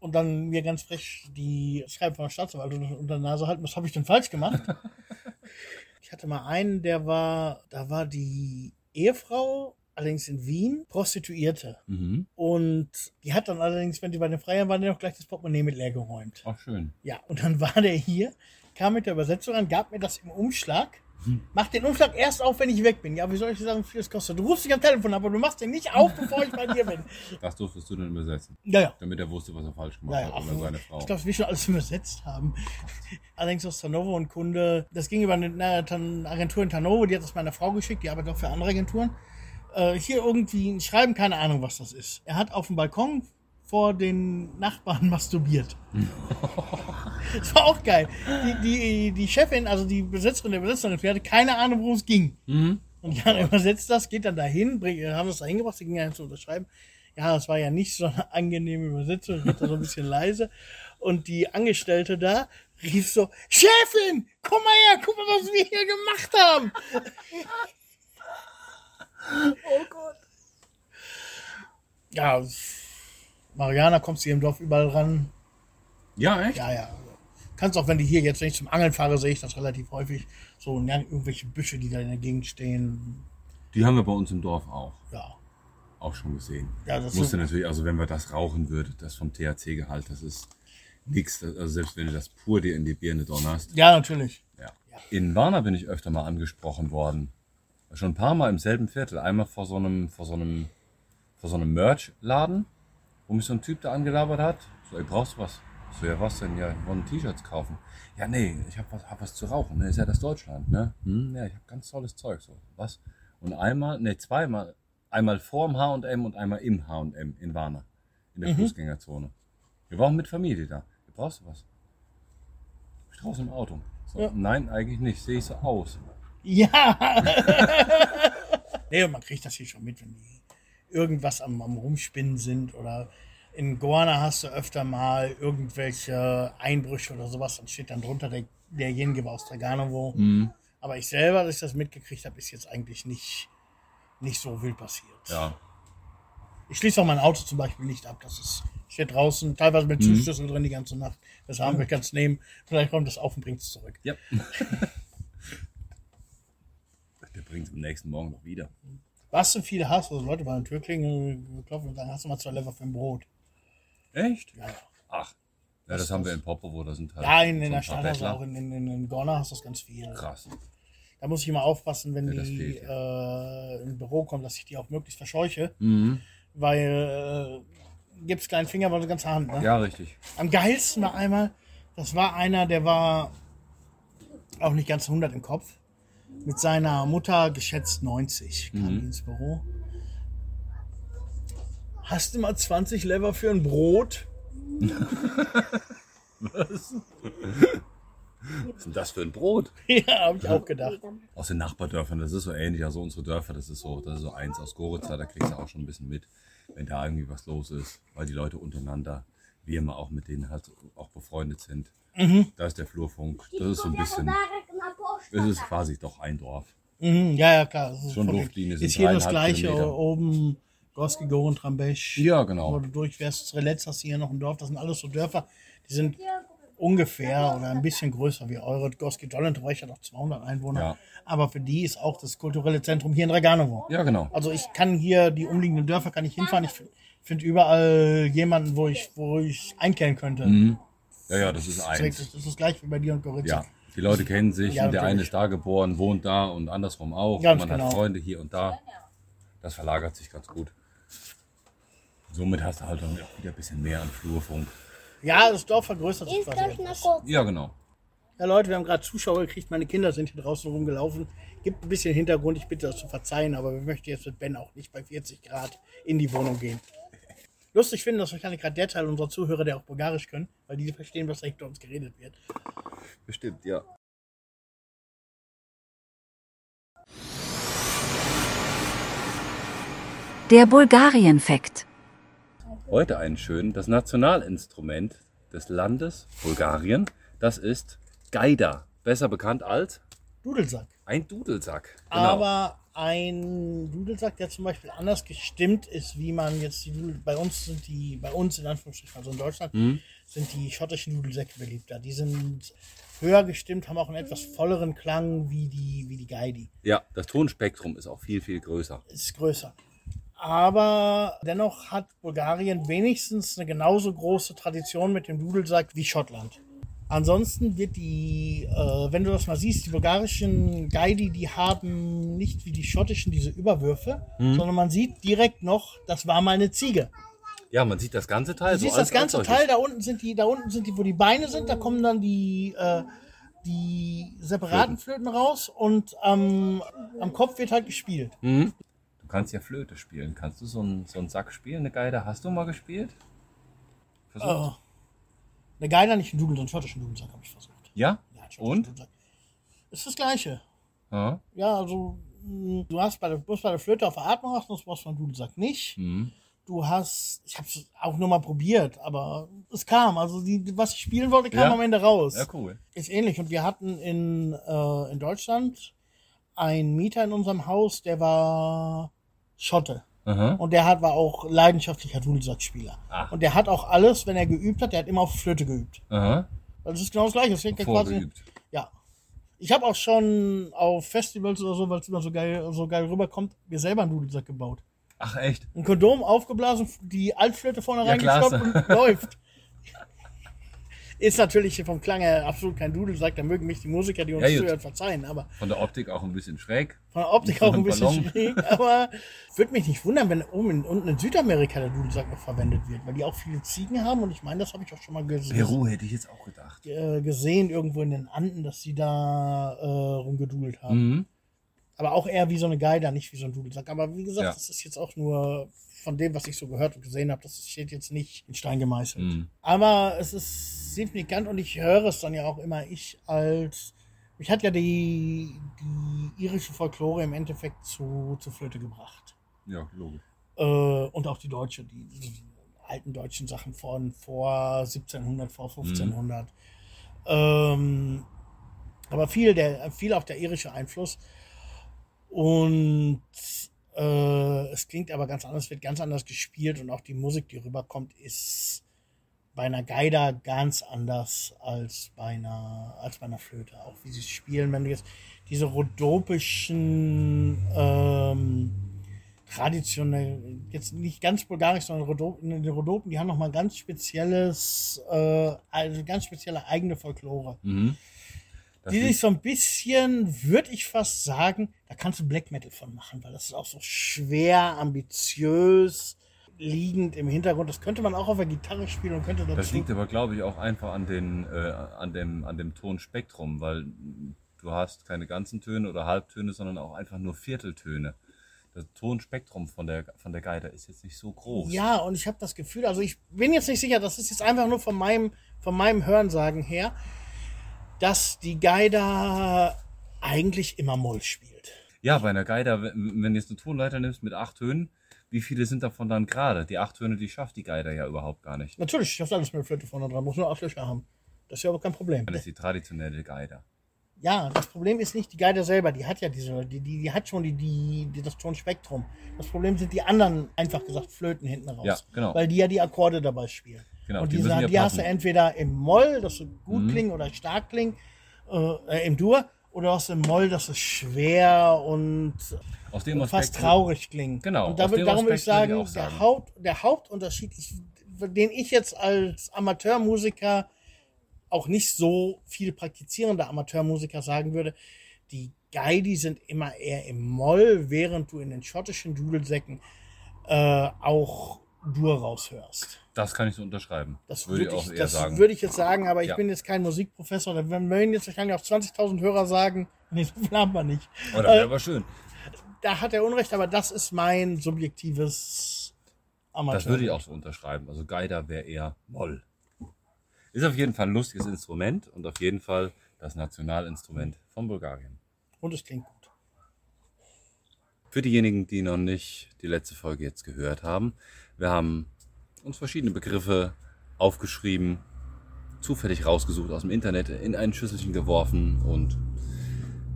und dann mir ganz frech die Schreiben von der Staatsanwaltung unter der Nase halten, was habe ich denn falsch gemacht? ich hatte mal einen, der war, da war die Ehefrau, allerdings in Wien, Prostituierte. Mhm. Und die hat dann allerdings, wenn die bei den Freiern waren, noch gleich das Portemonnaie mit leer geräumt. Ach, schön. Ja, und dann war der hier, kam mit der Übersetzung an, gab mir das im Umschlag. Mach den Umschlag erst auf, wenn ich weg bin. Ja, wie soll ich sagen, wie viel das kostet? Du rufst dich am Telefon ab, aber du machst den nicht auf, bevor ich bei dir bin. Das durftest du dann übersetzen. Ja, ja. Damit er wusste, was er falsch gemacht Ja, ja, hat. Oder seine Frau. ich glaube, wir schon alles übersetzt haben. Allerdings aus Tanovo und Kunde, das ging über eine, Agentur in Tanovo, die hat das meiner Frau geschickt, die arbeitet auch für andere Agenturen. Äh, hier irgendwie ein Schreiben, keine Ahnung, was das ist. Er hat auf dem Balkon vor den Nachbarn masturbiert. das war auch geil. Die, die, die Chefin, also die Besetzerin der Besetzerin, die hatte keine Ahnung, worum es ging. Mhm. Und Jan übersetzt das, geht dann dahin, bring, haben das da hingebracht, sie ging ja zu unterschreiben. Ja, das war ja nicht so eine angenehme Übersetzung, wird da so ein bisschen leise. Und die Angestellte da rief so, Chefin, komm mal her, guck mal, was wir hier gemacht haben. oh Gott. Ja, Mariana kommst du hier im Dorf überall ran. Ja, echt? Ja, ja. Kannst auch, wenn die hier jetzt nicht zum Angeln fahre, sehe ich das relativ häufig. So irgendwelche Büsche, die da in der Gegend stehen. Die haben wir bei uns im Dorf auch. Ja. Auch schon gesehen. Ja, das Musste ist- natürlich, also wenn wir das rauchen würden, das vom THC-Gehalt, das ist nichts. Also selbst wenn du das pur dir in die Birne donnerst. Ja, natürlich. Ja. In Warna bin ich öfter mal angesprochen worden. Schon ein paar Mal im selben Viertel. Einmal vor so einem, vor so einem, vor so einem Merch-Laden, wo mich so ein Typ da angelabert hat. So, ey, brauchst du was? Ich So, ja, was denn? Ja, ich wollte T-Shirts kaufen. Ja, nee, ich hab was, hab was zu rauchen. Ne? Ist ja das Deutschland, ne? Hm, ja, ich hab ganz tolles Zeug. So, was? Und einmal, ne, zweimal. Einmal vorm H&M und einmal im H&M in Warna. In der Fußgängerzone. Wir waren mit Familie da. Ja, brauchst du was? Ich draußen im Auto. So, Ja. Nein, eigentlich nicht. Sehe ich so aus. Ja. nee, man kriegt das hier schon mit, wenn die irgendwas am, am Rumspinnen sind oder In Goana hast du öfter mal irgendwelche Einbrüche oder sowas, dann steht dann drunter der, derjenige war aus Draganovo. Mhm. Aber ich selber, dass ich das mitgekriegt habe, ist jetzt eigentlich nicht, nicht so wild passiert. Ja. Ich schließe auch mein Auto zum Beispiel nicht ab. Das ist, steht draußen, teilweise mit Mhm. Zuschlüssel drin die ganze Nacht. Das haben wir ganz nehmen. Vielleicht kommt das auf und bringt es zurück. Ja. Der bringt es am nächsten Morgen noch wieder. Was du viele hast, also Leute bei der Tür klingeln, klopfen und sagen, hast du mal zwei Lever für ein Brot? Echt? Ja. Ach. Ja, das haben wir in Popovo, da sind halt. Ja, in, in der Stadt, also auch in, in, in, Gorna hast du das ganz viel. Krass. Da muss ich immer aufpassen, wenn Ja, die fehlt, äh, im Büro kommen, dass ich die auch möglichst verscheuche, Mhm. weil äh, gibt's kleinen Finger, aber eine ganze Hand. Ne? Ja, richtig. Am geilsten war einmal, das war einer, der war auch nicht ganz 100 im Kopf, mit seiner Mutter geschätzt 90, kam Mhm. ins Büro. Hast du mal 20 Lever für ein Brot? Was ist denn das für ein Brot? ja, habe ich auch gedacht. Aus den Nachbardörfern, das ist so ähnlich, also unsere Dörfer, das ist so, das ist so eins aus Goritza, da kriegst du auch schon ein bisschen mit, wenn da irgendwie was los ist, weil die Leute untereinander, wir immer auch mit denen halt auch befreundet sind. Mhm. Da ist der Flurfunk, das ist so ein bisschen, es ist quasi doch ein Dorf. Mhm, ja, ja, klar. Das ist Schon Luftlinie sind Ist hier das gleiche, Kilometer. oben Gorski, Goren, Trambesch. Ja, Wo genau. du durchfährst, Strelitz hast du hier noch ein Dorf, das sind alles so Dörfer, die sind ungefähr oder ein bisschen größer wie eure. Gorski Dollendreich hat auch 200 Einwohner, Ja. aber für die ist auch das kulturelle Zentrum hier in Draganovo. Ja, genau. Also ich kann hier die umliegenden Dörfer kann ich hinfahren, ich finde überall jemanden, wo ich, wo ich einkehren könnte. Mhm. Ja, ja, das ist Das eins. ist das gleiche wie bei dir und Goritza. Ja, die Leute kennen sich, Ja, und der eine ist da geboren, wohnt da und andersrum auch. Ganz Man genau. hat Freunde hier und da. Das verlagert sich ganz gut. Somit hast du halt dann auch wieder ein bisschen mehr an Flurfunk. Ja, das Dorf vergrößert sich? Ja, genau. Ja, Leute, wir haben gerade Zuschauer gekriegt. Meine Kinder sind hier draußen rumgelaufen. Gibt ein bisschen Hintergrund. Ich bitte das zu verzeihen, aber wir möchten jetzt mit Ben auch nicht bei 40 Grad in die Wohnung gehen. Lustig finden, dass wahrscheinlich gerade der Teil unserer Zuhörer, der auch Bulgarisch können, weil die verstehen, was da hinter uns geredet wird. Bestimmt, ja. Der Bulgarien-Fakt. Heute einen schönen. Das Nationalinstrument des Landes Bulgarien, das ist Gaida. Besser bekannt als Dudelsack. ein Dudelsack. Genau. Aber ein Dudelsack, der zum Beispiel anders gestimmt ist, wie man jetzt die Dudel, bei uns sind die, bei uns in Anführungsstrichen, also in Deutschland, Mhm. sind die schottischen Dudelsäcke beliebter. Die sind höher gestimmt, haben auch einen etwas volleren Klang wie die, wie die Geidi. ja, das Tonspektrum ist auch viel, viel größer. ist größer. Aber dennoch hat Bulgarien wenigstens eine genauso große Tradition mit dem Dudelsack wie Schottland. Ansonsten wird die, äh, wenn du das mal siehst, die bulgarischen Geidi, die haben nicht wie die schottischen diese Überwürfe, sondern man sieht direkt noch, das war mal eine Ziege. Ja, man sieht das ganze Teil. Du siehst so als- das ganze. Teil, da unten sind die, da unten sind die, wo die Beine sind, da kommen dann die, äh, die separaten Flöten raus und ähm, am Kopf wird halt gespielt. Mhm. Du kannst ja Flöte spielen. Kannst du so einen, so einen Sack spielen, eine Geige? Hast du mal gespielt? Versucht? Oh. Eine Geiler, nicht einen Dudel, sondern einen schottischen Dudelsack habe ich versucht. Ja? Ja, Und? Dudelsack. Ist das Gleiche. Ja. Ja, also mh, du hast bei der, musst bei der Flöte auf Atmung achten, das brauchst du beim Dudelsack nicht. Mhm. Du hast, ich habe es auch nur mal probiert, aber es kam. Also die, was ich spielen wollte, kam Ja. am Ende raus. Ja, cool. Ist ähnlich. Und wir hatten in, äh, in Deutschland einen Mieter in unserem Haus, der war Schotte. Aha. Und der hat, war auch leidenschaftlicher Dudelsackspieler. Ah. Und der hat auch alles, wenn er geübt hat, der hat immer auf Flöte geübt. Aha. Das ist genau das Gleiche. Das klingt quasi, ja. Ich habe auch schon auf Festivals oder so, weil es immer so geil, so geil rüberkommt, mir selber einen Dudelsack gebaut. Ach, echt? Ein Kondom aufgeblasen, die Altflöte vorne Ja, reingestoppt und läuft. Ist natürlich vom Klang her absolut kein Dudelsack, da mögen mich die Musiker, die uns Ja, zuhören, verzeihen, aber Von der Optik auch ein bisschen schräg. von der Optik auch ein bisschen Ballon. schräg, aber würde mich nicht wundern, wenn oben in, unten in Südamerika der Dudelsack noch verwendet wird, weil die auch viele Ziegen haben und ich meine, das habe ich auch schon mal gesehen. Peru hätte ich jetzt auch gedacht. äh, gesehen irgendwo in den Anden, dass sie da äh, rumgedudelt haben. Mhm. Aber auch eher wie so eine Geider, nicht wie so ein Dudelsack. Aber wie gesagt, Ja. das ist jetzt auch nur von dem, was ich so gehört und gesehen habe, das steht jetzt nicht in Stein gemeißelt. Mhm. Aber es ist signifikant und ich höre es dann ja auch immer. Ich als. Mich hat ja die, die irische Folklore im Endeffekt zu, zu Flöte gebracht. Ja, logisch. Äh, und auch die deutsche. Die, alten deutschen Sachen von vor 1700, vor 1500. Ähm, aber viel, der, viel auch der irische Einfluss. Und äh, es klingt aber ganz anders, wird ganz anders gespielt und auch die Musik, die rüberkommt, ist bei einer Geider ganz anders als bei einer, als bei einer Flöte. Auch wie sie spielen, wenn du jetzt diese rhodopischen, ähm, traditionell, jetzt nicht ganz bulgarisch, sondern Rhodopen, die Rhodopen, die haben nochmal ganz spezielles, äh, also ganz spezielle eigene Folklore. Mhm. Die sich so ein bisschen, würde ich fast sagen, da kannst du Black Metal von machen, weil das ist auch so schwer, ambitiös, liegend im Hintergrund. Das könnte man auch auf der Gitarre spielen und könnte dazu. Das liegt aber, glaube ich, auch einfach an, den, äh, an, dem, an dem Tonspektrum, weil du hast keine ganzen Töne oder Halbtöne, sondern auch einfach nur Vierteltöne. Das Tonspektrum von der, von der Geider ist jetzt nicht so groß. Ja, und ich habe das Gefühl, also ich bin jetzt nicht sicher, das ist jetzt einfach nur von meinem, von meinem Hörensagen her, dass die Geider eigentlich immer Moll spielt. Ja, bei einer Geider, wenn wenn du jetzt eine Tonleiter nimmst mit acht Tönen, wie viele sind davon dann gerade? Die acht Töne, die schafft die Geider ja überhaupt gar nicht. Natürlich, ich habe alles mit der Flöte vorne dran, muss nur acht Löcher haben. Das ist ja aber kein Problem. Das ist die traditionelle Geider. Ja, das Problem ist nicht die Geider selber, die hat ja diese, die, die, die hat schon die, die, die, das Tonspektrum. Das Problem sind die anderen, einfach gesagt, Flöten hinten raus. Ja, genau. Weil die ja die Akkorde dabei spielen. Genau, und die die, sagen, ja die hast du entweder im Moll, dass sie gut Mhm. klingen oder stark klingen, äh, äh, im Dur, oder hast du im Moll, dass es schwer und fast traurig klingt. Genau, Und da, aus würd- dem darum würde ich sagen, ich auch der, sagen. Haupt, der Hauptunterschied, ich, den ich jetzt als Amateurmusiker, auch nicht so viel praktizierender Amateurmusiker sagen würde, die Geidi sind immer eher im Moll, während du in den schottischen Dudelsäcken äh, auch Dur raushörst. Das kann ich so unterschreiben. Das würde ich auch eher das sagen. würde ich jetzt sagen, aber ich Ja. bin jetzt kein Musikprofessor. Da würden jetzt wahrscheinlich auch 20.000 Hörer sagen, nee, so viel haben wir nicht. Oh, das wäre Äh, aber schön. da hat er Unrecht, aber das ist mein subjektives Amateur. Das würde ich auch so unterschreiben. Also Geider wäre eher Moll. Ist auf jeden Fall ein lustiges Instrument und auf jeden Fall das Nationalinstrument von Bulgarien. Und es klingt gut. Für diejenigen, die noch nicht die letzte Folge jetzt gehört haben, wir haben uns verschiedene Begriffe aufgeschrieben, zufällig rausgesucht aus dem Internet, in ein Schüsselchen geworfen und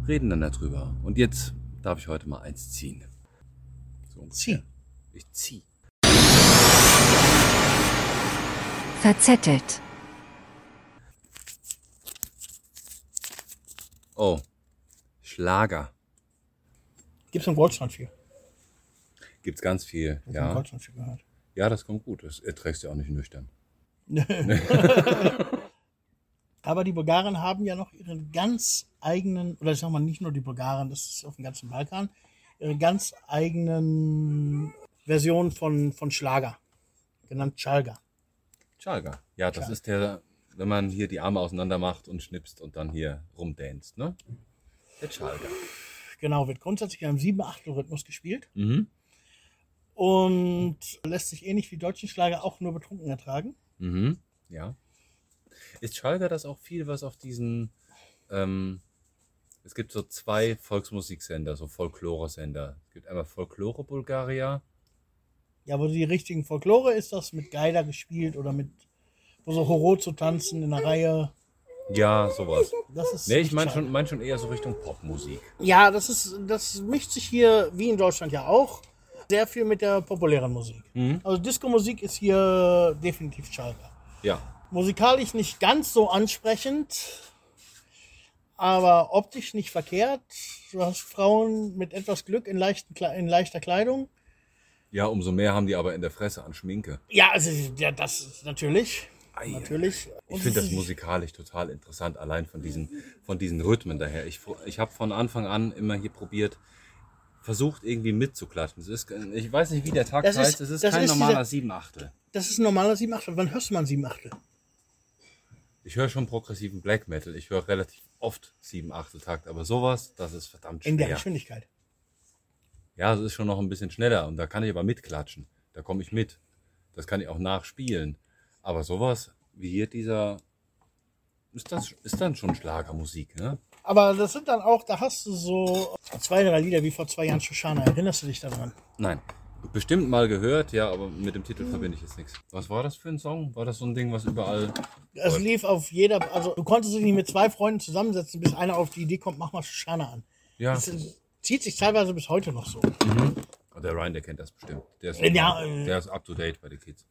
reden dann darüber. Und jetzt darf ich heute mal eins ziehen. So. Zieh. Ich zieh. verzettelt, Oh, Schlager. Gibt es in Deutschland viel. Gibt's ganz viel. Ich in Ja, Deutschland viel gehört. Ja das kommt gut. Das erträgst du ja auch nicht nüchtern. Aber die Bulgaren haben ja noch ihren ganz eigenen, oder ich sag mal nicht nur die Bulgaren, das ist auf dem ganzen Balkan, ihre ganz eigenen Versionen von, von Schlager, genannt Schalga. Schalger. Ja, das Schalger. ist der, wenn man hier die Arme auseinander macht und schnipst und dann hier rumdänzt, ne? Der Schalger. Genau, wird grundsätzlich in einem 7-8-Rhythmus gespielt Mhm. Und lässt sich ähnlich wie deutschen Schlager auch nur betrunken ertragen. Mhm. Ja. Ist Schalger das auch viel, was auf diesen, ähm, es gibt so zwei Volksmusiksender, so Folklore-Sender. Es gibt einmal Folklore Bulgaria. Ja, wo die richtigen Folklore ist das mit Geider gespielt oder mit, wo so Horo zu tanzen in der Reihe. Ja, sowas. Das ist Nee, ich meine schon, mein schon eher so Richtung Popmusik. Ja, das ist, das mischt sich hier, wie in Deutschland ja auch, sehr viel mit der populären Musik. Mhm. Also Disco-Musik ist hier definitiv Schalger. Ja. Musikalisch nicht ganz so ansprechend, aber optisch nicht verkehrt. Du hast Frauen mit etwas Glück in, leichten, in leichter Kleidung. Ja, umso mehr haben die aber in der Fresse an Schminke. Ja, also ja, das ist natürlich. Ei, natürlich. Ich finde das musikalisch total interessant, allein von diesen, von diesen Rhythmen daher. Ich, ich habe von Anfang an immer hier probiert, versucht irgendwie mitzuklatschen. Ist, ich weiß nicht, wie der Takt Das ist- heißt, es ist kein ist normaler Siebenachtel. Das ist ein normaler 7 Achtel. Wann hörst du mal ein 7 Achtel? Ich höre schon progressiven Black Metal, ich höre relativ oft Siebenachtel-Takt, aber sowas, das ist verdammt In der schwer. Geschwindigkeit. Ja, es ist schon noch ein bisschen schneller und da kann ich aber mitklatschen. Da komme ich mit. Das kann ich auch nachspielen. Aber sowas wie hier dieser, ist, das, ist dann schon Schlagermusik, ne? Aber das sind dann auch, da hast du so zwei, drei Lieder wie vor zwei Jahren Shoshana. Erinnerst du dich daran? Nein. Bestimmt mal gehört, ja, aber mit dem Titel verbinde ich jetzt nichts. Was war das für ein Song? War das so ein Ding, was überall. Es lief auf jeder, also du konntest dich nicht mit zwei Freunden zusammensetzen, bis einer auf die Idee kommt, mach mal Shoshana an. Ja, Das zieht sich teilweise bis heute noch so. der Ryan, der kennt das bestimmt. Der ist, Ja, äh, der ist up to date bei den Kids.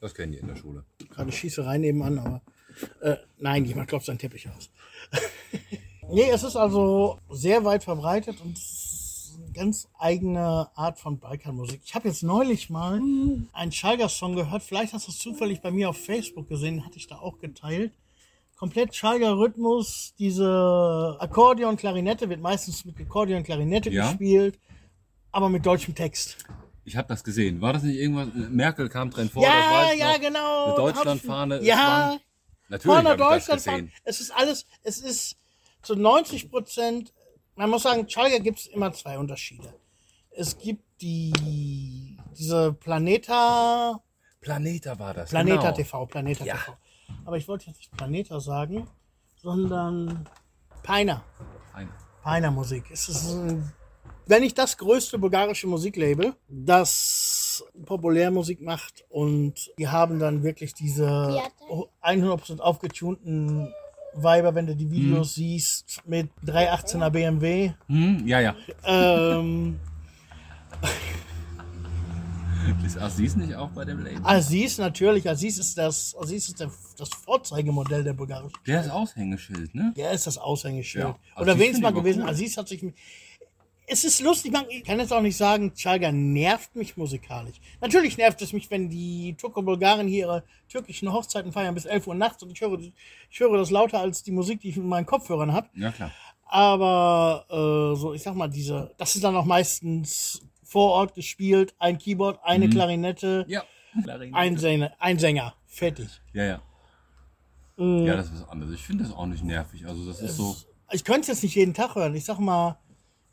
Das kennen die in der Schule. Gerade Schießerei nebenan, aber äh, nein, jemand klopft seinen Teppich aus. nee, es ist also sehr weit verbreitet und eine ganz eigene Art von Balkanmusik. Ich habe jetzt neulich mal einen Schalger-Song gehört, vielleicht hast du es zufällig bei mir auf Facebook gesehen, hatte ich da auch geteilt. Komplett Schalger-Rhythmus, diese Akkordeon, Klarinette wird meistens mit Akkordeon, Klarinette Ja. gespielt, aber mit deutschem Text. Ich habe das gesehen. War das nicht irgendwas? Merkel kam drin vor. ja, ja, noch. genau. Eine Deutschlandfahne. Ja, schwang. Natürlich ich das Deutschland gesehen. Es ist alles, es ist zu 90 Prozent, man muss sagen, Schalger gibt es immer zwei Unterschiede. Es gibt die, diese Planeta, Planeta war das. Planeta genau. TV, Planeta Ja. TV. Aber ich wollte jetzt nicht Planeta sagen, sondern Peiner. Ein- Peiner Musik. Es ist wenn nicht das größte bulgarische Musiklabel, das Populärmusik macht und die haben dann wirklich diese 100% aufgetunten Weiber, wenn du die Videos siehst, mit 318er BMW. Hm, ja, ja. Ähm, Ist Aziz nicht auch bei dem Label? Aziz natürlich, Aziz ist das, Aziz ist der, das Vorzeigemodell der bulgarischen. Der ist Aushängeschild, ne? Der ist das Aushängeschild. Ja, Oder wenigstens mal gewesen. cool. Aziz hat sich. Es ist lustig, man, ich kann jetzt auch nicht sagen, Schalger nervt mich musikalisch. Natürlich nervt es mich, wenn die Turko-Bulgaren hier ihre türkischen Hochzeiten feiern bis 11 Uhr nachts und ich höre, ich höre das lauter als die Musik, die ich mit meinen Kopfhörern habe. Ja, klar. Aber äh, so, ich sag mal, diese, das ist dann auch meistens vor Ort gespielt, ein Keyboard, eine Mhm. Klarinette, Ja. ein Sänger, ein Sänger, fertig. Ja, ja. Mhm. Ja, das ist was anderes. Ich finde das auch nicht nervig. Also das ist so. ich könnte es jetzt nicht jeden Tag hören. Ich sag mal,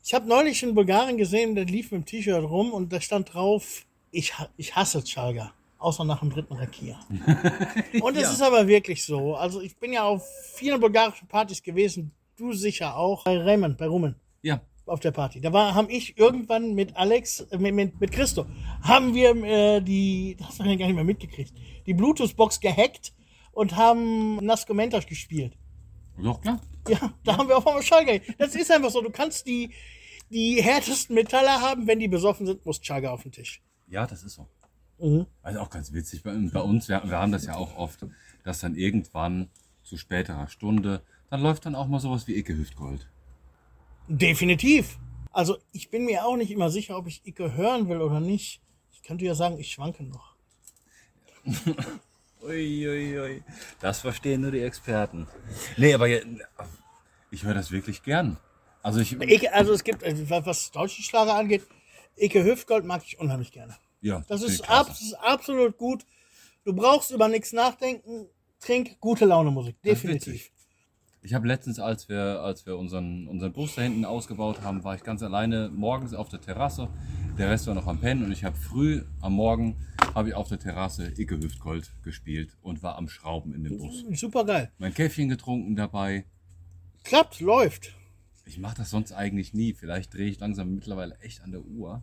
ich habe neulich in Bulgarien gesehen, der lief mit dem T-Shirt rum und da stand drauf, ich, ich hasse Schalger. Außer nach dem dritten Rakia. und es Ja. ist aber wirklich so. Also ich bin ja auf vielen bulgarischen Partys gewesen, du sicher auch. Bei Raymond, bei Rummen, Ja. auf der Party. Da war, haben ich irgendwann mit Alex, äh, mit, mit, mit Christo, haben wir äh, die, das hast du gar nicht mehr mitgekriegt, die Bluetooth-Box gehackt und haben Nascomentos gespielt. Doch, klar. Ja, da haben wir auf einmal Schalger. Das ist einfach so. Du kannst die, die härtesten Metalle haben, wenn die besoffen sind, muss Schalger auf den Tisch. Ja, das ist so. Mhm. Also auch ganz witzig. Bei, bei uns, wir, wir haben das ja auch oft, dass dann irgendwann zu späterer Stunde, dann läuft dann auch mal sowas wie Icke Hüftgold. Definitiv. Also ich bin mir auch nicht immer sicher, ob ich Icke hören will oder nicht. Ich könnte ja sagen, ich schwanke noch. Uiuiui. Das verstehen nur die Experten. Nee, aber ich höre das wirklich gern. Also ich. Icke, also es gibt, äh, was deutsche Schlager angeht, Icke Hüftgold mag ich unheimlich gerne. Ja, Das ist, ich abs ist absolut gut. Du brauchst über nichts nachdenken. Trink gute Laune Musik. Definitiv. Ich habe letztens, als wir, als wir unseren, unseren Bus da hinten ausgebaut haben, war ich ganz alleine morgens auf der Terrasse. Der Rest war noch am Pennen und ich habe früh am Morgen habe ich auf der Terrasse Icke Hüftgold gespielt und war am Schrauben in dem Bus. Super geil. Mein Käffchen getrunken dabei. Klappt, läuft. Ich mache das sonst eigentlich nie. Vielleicht drehe ich langsam mittlerweile echt an der Uhr.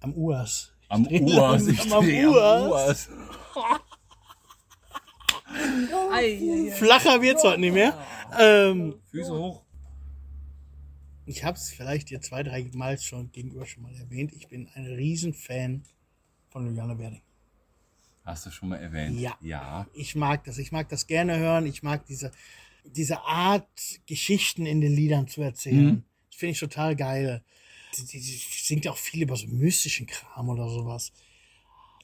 Am Urs. Am Urs. Ich drehe am. Urs. Flacher wird's heute nicht mehr. Ähm, Füße hoch. Ich habe es vielleicht dir zwei, drei Mal schon gegenüber schon mal erwähnt. Ich bin ein Riesenfan von Juliane Werding. Hast du schon mal erwähnt? Ja. Ja. Ich mag das. Ich mag das gerne hören. Ich mag diese, diese Art, Geschichten in den Liedern zu erzählen. Mhm. Das finde ich total geil. Die singt auch viel über so mystischen Kram oder sowas.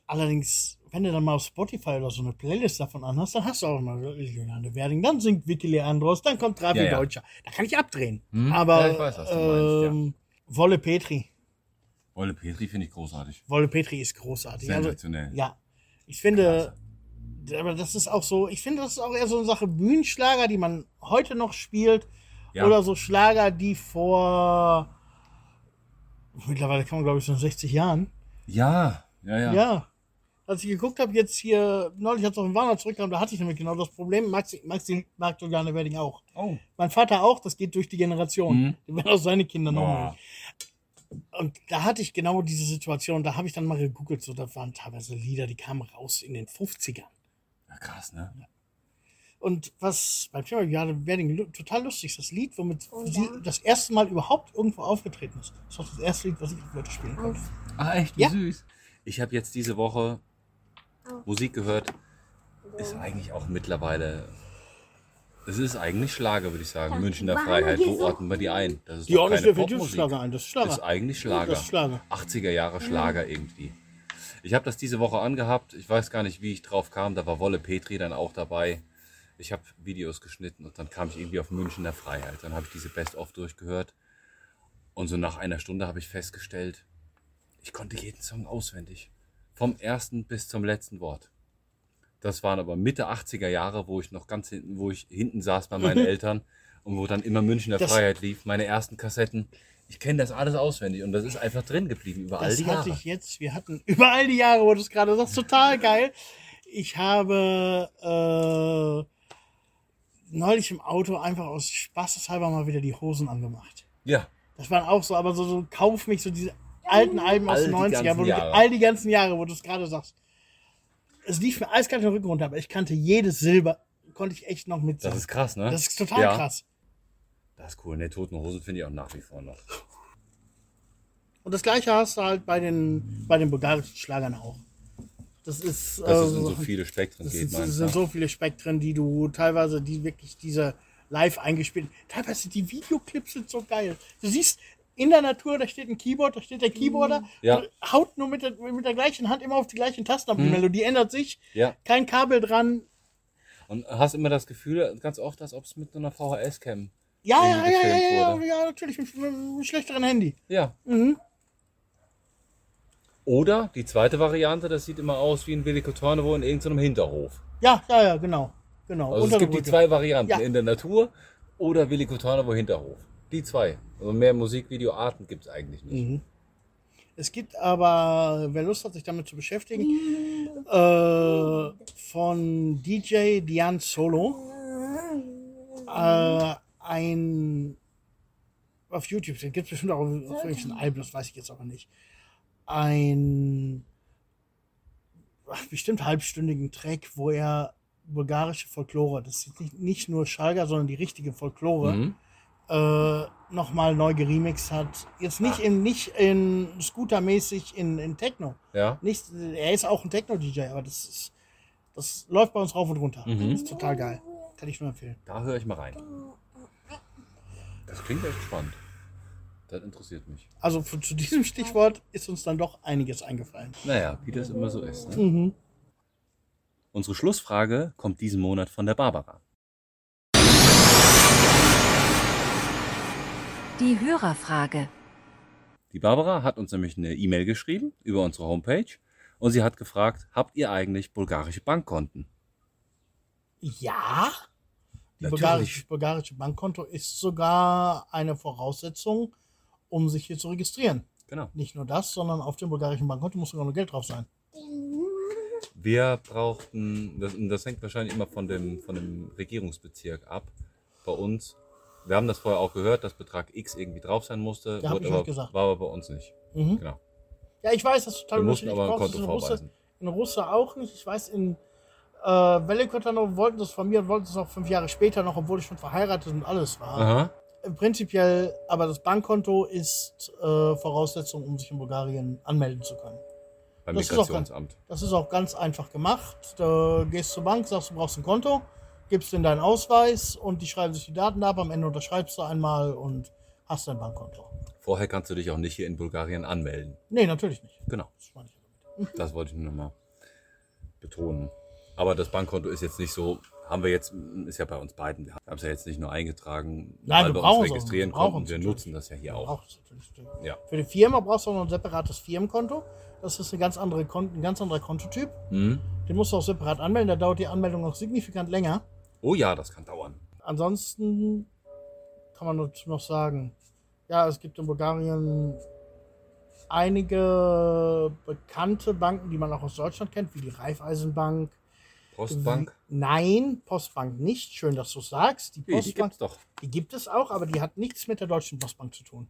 Allerdings, wenn du dann mal auf Spotify oder so eine Playlist davon anhast, dann hast du auch mal Juliane Werding. Dann singt Vicky Leandros, dann kommt Trafi Ja. Deutscher. Da kann ich abdrehen. Hm? Aber Ja, ich weiß, was du meinst, ähm, Wolle Petri. Wolle Petri finde ich großartig. Wolle Petri ist großartig. Also, Sensationell. ja, ich finde, aber das ist auch so, ich finde, das ist auch eher so eine Sache Bühnenschlager, die man heute noch spielt. Ja. Oder so Schlager, die vor, mittlerweile kann man glaube ich so 60 Jahren. Ja, ja, ja. Ja. Als ich geguckt habe, jetzt hier, neulich als ich auf den Warner zurückkam, da hatte ich nämlich genau das Problem. Maxi, Maxi mag Juliane Werding auch. Oh. Mein Vater auch, das geht durch die Generation. Mhm. Die werden auch seine Kinder noch mal. Und da hatte ich genau diese Situation, da habe ich dann mal gegoogelt, so, da waren teilweise Lieder, die kamen raus in den 50ern. Ja, krass, ne? Und was beim Thema Juliane Wedding total lustig ist, das Lied, womit sie das erste Mal überhaupt irgendwo aufgetreten ist. Das ist auch das erste Lied, was ich heute spielen konnte. Ah, echt? Wie Ja. süß. Ich habe jetzt diese Woche Musik gehört. Ist eigentlich auch mittlerweile. Es ist eigentlich Schlager, würde ich sagen. Münchner Freiheit. Wo ordnen wir die ein? Das ist Die doch ordnen keine definitiv. Schlager ein. Das ist Schlager. Ist eigentlich Schlager. Das ist Schlager. 80er Jahre Schlager irgendwie. Ich habe das diese Woche angehabt. Ich weiß gar nicht, wie ich drauf kam. Da war Wolle Petri dann auch dabei. Ich habe Videos geschnitten und dann kam ich irgendwie auf Münchner Freiheit. Dann habe ich diese Best-of durchgehört. Und so nach einer Stunde habe ich festgestellt, ich konnte jeden Song auswendig. Vom ersten bis zum letzten Wort. Das waren aber Mitte 80er Jahre, wo ich noch ganz hinten, wo ich hinten saß bei meinen Eltern und wo dann immer Münchner Das- Freiheit lief, meine ersten Kassetten. Ich kenne das alles auswendig und das ist einfach drin geblieben über all Das die hatte Jahre. ich jetzt, wir hatten über all die Jahre, wo du es gerade sagst, total geil. Ich habe äh, neulich im Auto einfach aus Spaßeshalber mal wieder die Hosen angemacht. Ja, Das waren auch so, aber so, so kauf mich so diese alten Alben aus All den die 90ern, ganzen wo du, Jahre. all die ganzen Jahre, wo du es gerade sagst. Es lief mir eiskalt den Rücken runter, aber ich kannte jedes Silber, konnte ich echt noch das mitsingen. ist krass, ne? Das ist total ja, krass. Das ist cool. Ne, Toten Hosen finde ich auch nach wie vor noch. Und das gleiche hast du halt bei den, bei den bulgarischen Schlagern auch. Das ist, Das äh, sind so viele Spektren Das geht, meinst sind so viele Spektren, die du teilweise, die wirklich diese live eingespielt. Teilweise die Videoclips sind so geil. Du siehst in der Natur, da steht ein Keyboard, da steht der Keyboarder, Ja. haut nur mit der, mit der gleichen Hand immer auf die gleichen Tasten, aber die Melodie ändert sich. Ja. Kein Kabel dran. Und hast immer das Gefühl, ganz oft, als ob es mit so einer VHS-Cam. Ja, ja, ja, ja, ja, ja, natürlich mit, mit einem schlechteren Handy. Ja. Mhm. Oder die zweite Variante, das sieht immer aus wie ein Willy Cotornevo in irgendeinem Hinterhof. Ja, ja, ja, genau. Genau. Also es gibt die zwei Varianten, Ja. in der Natur oder Willy Cotornevo Hinterhof. Die zwei. Also mehr Musikvideoarten gibt es eigentlich nicht. Mhm. Es gibt aber, wer Lust hat, sich damit zu beschäftigen, äh, von DJ Dian Solo äh, ein auf YouTube, den gibt es bestimmt auch auf irgendwelchen Alben, das weiß ich jetzt aber nicht. Ein ach, bestimmt halbstündigen Track, wo er bulgarische Folklore, das ist nicht, nicht nur Schalger, sondern die richtige Folklore, Mhm. Äh, nochmal neu geremixed hat. Jetzt nicht in, nicht in Scooter-mäßig in, in Techno. Ja. Nicht, er ist auch ein Techno-DJ, aber das ist, das läuft bei uns rauf und runter. Mhm. Das ist total geil. Kann ich nur empfehlen. Da höre ich mal rein. Das klingt echt spannend. Das interessiert mich. Also für, zu diesem Stichwort ist uns dann doch einiges eingefallen. Naja, wie das immer so ist. Ne? Mhm. Unsere Schlussfrage kommt diesen Monat von der Barbara. Die Hörerfrage. Die Barbara hat uns nämlich eine E-Mail geschrieben über unsere Homepage und sie hat gefragt, habt ihr eigentlich bulgarische Bankkonten? Ja. Die Natürlich. bulgarische, bulgarische Bankkonto ist sogar eine Voraussetzung, um sich hier zu registrieren. Genau. Nicht nur das, sondern auf dem bulgarischen Bankkonto muss sogar noch Geld drauf sein. Wir brauchten, das, und das hängt wahrscheinlich immer von dem, von dem Regierungsbezirk ab. Bei uns, wir haben das vorher auch gehört, dass Betrag X irgendwie drauf sein musste, Ja, wurde ich aber, euch gesagt. war aber bei uns nicht. Mhm. Genau. Ja, ich weiß, das ist total Wir mussten aber ein Konto in vorweisen. in Russe auch nicht. Ich weiß, in äh, Velikotano wollten das von mir und wollten es auch fünf Jahre später noch, obwohl ich schon verheiratet und alles war. Aha. Prinzipiell, aber das Bankkonto ist äh, Voraussetzung, um sich in Bulgarien anmelden zu können. Beim Das ist auch ganz- Migrationsamt. Das ist auch ganz einfach gemacht. Du gehst zur Bank, sagst, du brauchst ein Konto, gibst in deinen Ausweis und die schreiben sich die Daten ab. Am Ende unterschreibst du einmal und hast dein Bankkonto. Vorher kannst du dich auch nicht hier in Bulgarien anmelden. Nee, natürlich nicht. Genau. Das ich. Das wollte ich nur nochmal betonen. Aber das Bankkonto ist jetzt nicht so, haben wir jetzt, ist ja bei uns beiden, wir haben es ja jetzt nicht nur eingetragen, Nein, weil wir wir brauchen uns es auch. registrieren Wir brauchen konnten. Wir nutzen das ja hier Ja, auch. auch. Ja. Für die Firma brauchst du noch ein separates Firmenkonto. Das ist eine ganz andere Kon ein ganz anderer Kontotyp. Mhm. Den musst du auch separat anmelden. Da dauert die Anmeldung noch signifikant länger. Oh ja, das kann dauern. Ansonsten kann man noch sagen, ja, es gibt in Bulgarien einige bekannte Banken, die man auch aus Deutschland kennt, wie die Raiffeisenbank. Postbank? Nein, Postbank nicht. Schön, dass du sagst. Die die Postbank, gibt's doch. die gibt es auch, aber die hat nichts mit der Deutschen Postbank zu tun.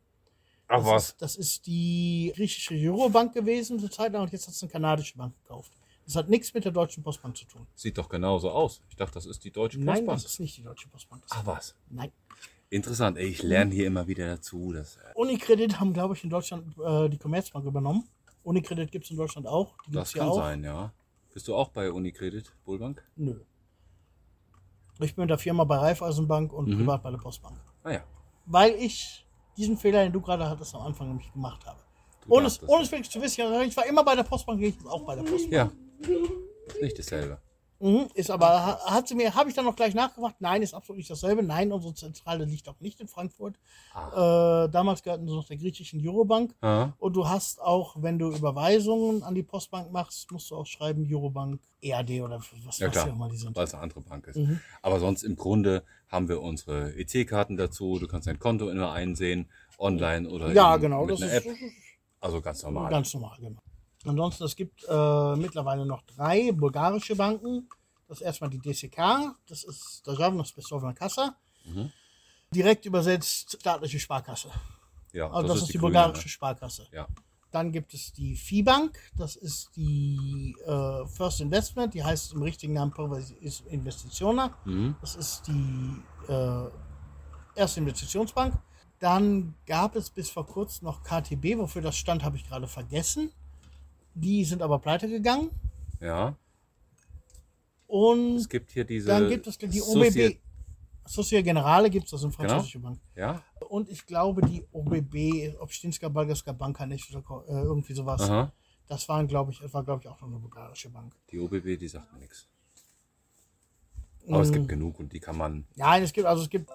Ach Das was. Ist, das ist die griechische Eurobank gewesen zur Zeit lang und jetzt hat es eine kanadische Bank gekauft. Das hat nichts mit der Deutschen Postbank zu tun. Sieht doch genauso aus. Ich dachte, das ist die Deutsche Nein, Postbank. das ist nicht die Deutsche Postbank. Das Ach was. Nein. Interessant. Ey, ich lerne hier immer wieder dazu. Das, äh, Unicredit haben, glaube ich, in Deutschland äh, die Commerzbank übernommen. Unicredit gibt es in Deutschland auch. Das kann auch. sein, ja. Bist du auch bei Unicredit, Bullbank? Nö. Ich bin mit der Firma bei Raiffeisenbank und Mhm. privat bei der Postbank. Ah ja. Weil ich diesen Fehler, den du gerade hattest, am Anfang nämlich gemacht habe. Du Ohne es, ohne es wirklich zu wissen, ich war immer bei der Postbank, ich bin auch bei der Postbank. Ja. Ist nicht dasselbe. Mhm, ist aber, ha- hat sie mir, habe ich dann noch gleich nachgefragt? Nein, ist absolut nicht dasselbe. Nein, unsere Zentrale liegt auch nicht in Frankfurt. Äh, damals gehörten sie noch der griechischen Eurobank. Ah. Und du hast auch, wenn du Überweisungen an die Postbank machst, musst du auch schreiben Eurobank EAD oder was Ja weiß ich auch mal die sind. weil es eine andere Bank ist. Mhm. Aber sonst im Grunde haben wir unsere EC-Karten dazu. Du kannst dein Konto immer einsehen, online oder Ja, genau, mit das einer ist, App. Also ganz normal. ganz normal, genau. Ansonsten, es gibt äh, mittlerweile noch drei bulgarische Banken. Das ist erstmal die DCK, das ist Državna Spesovna Kassa. Mhm. Direkt übersetzt staatliche Sparkasse. ja, Also das, ist die, grüne, bulgarische Sparkasse. Ne? Ja. Dann gibt es die FIBank, das ist die äh, First Investment, die heißt im richtigen Namen Investitiona. Mhm. Das ist die äh, erste Investitionsbank. Dann gab es bis vor kurzem noch KTB, wofür das stand, habe ich gerade vergessen. Die sind aber pleite gegangen. ja. Und Es gibt hier diese. dann gibt es die OBB. Societe Generale gibt es, das ist Genau. eine französische Bank. Ja. Und ich glaube, die OBB, Obstinska Balgarska Banka nicht, oder äh, irgendwie sowas. Aha. Das waren, glaube ich, war, glaube ich, auch noch eine bulgarische Bank. Die OBB, die sagt mir nichts. Aber es gibt genug und die kann man. Nein, es gibt also es gibt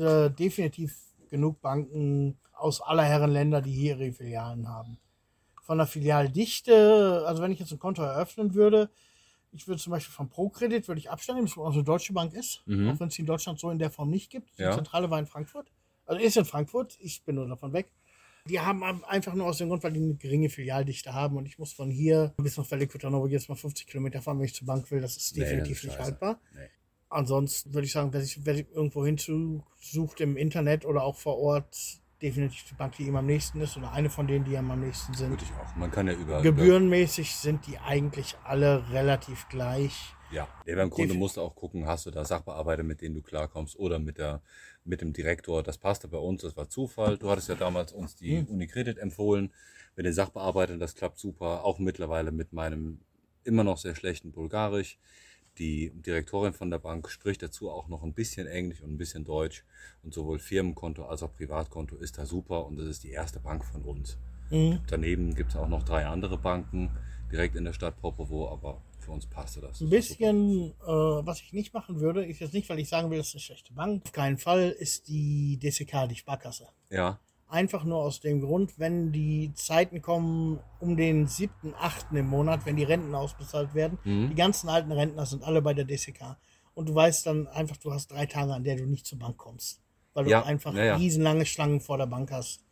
äh, definitiv genug Banken aus aller Herren Länder, die hier ihre Filialen haben. Von der Filialdichte, also wenn ich jetzt ein Konto eröffnen würde, ich würde zum Beispiel von ProCredit würde ich Abstand nehmen, das also eine deutsche Bank ist, Mhm. auch wenn es die in Deutschland so in der Form nicht gibt. Die Ja. Zentrale war in Frankfurt, also ist in Frankfurt, ich bin nur davon weg. Die haben einfach nur aus dem Grund, weil die eine geringe Filialdichte haben und ich muss von hier bis nach Velikotanovo jetzt mal 50 Kilometer fahren, wenn ich zur Bank will. Das ist Nee, das definitiv ist nicht haltbar. Nee. Ansonsten würde ich sagen, wer sich, wer sich irgendwo hinzusucht im Internet oder auch vor Ort, definitiv die Bank, die ihm am nächsten ist oder eine von denen, die ihm am nächsten sind. Würde ich auch. Man kann ja über. Gebührenmäßig sind die eigentlich alle relativ gleich. Ja. Aber im Grunde musst du auch gucken, hast du da Sachbearbeiter, mit denen du klarkommst oder mit, der, mit dem Direktor. Das passte bei uns, das war Zufall. Du hattest ja damals uns die Hm. Unicredit empfohlen. Mit den Sachbearbeitern, das klappt super. Auch mittlerweile mit meinem immer noch sehr schlechten Bulgarisch. Die Direktorin von der Bank spricht dazu auch noch ein bisschen Englisch und ein bisschen Deutsch. Und sowohl Firmenkonto als auch Privatkonto ist da super und das ist die erste Bank von uns. Mhm. Daneben gibt es auch noch drei andere Banken direkt in der Stadt Popovo, aber für uns passte das. Ein bisschen, äh, was ich nicht machen würde, ist jetzt nicht, weil ich sagen will, das ist eine schlechte Bank. Auf keinen Fall ist die DCK, die Sparkasse. Ja, Einfach nur aus dem Grund, wenn die Zeiten kommen um den 7., 8. im Monat, wenn die Renten ausbezahlt werden. Mhm. Die ganzen alten Rentner sind alle bei der DCK. Und du weißt dann einfach, du hast drei Tage, an der du nicht zur Bank kommst. Weil du Ja, einfach ja, ja. riesenlange Schlangen vor der Bank hast.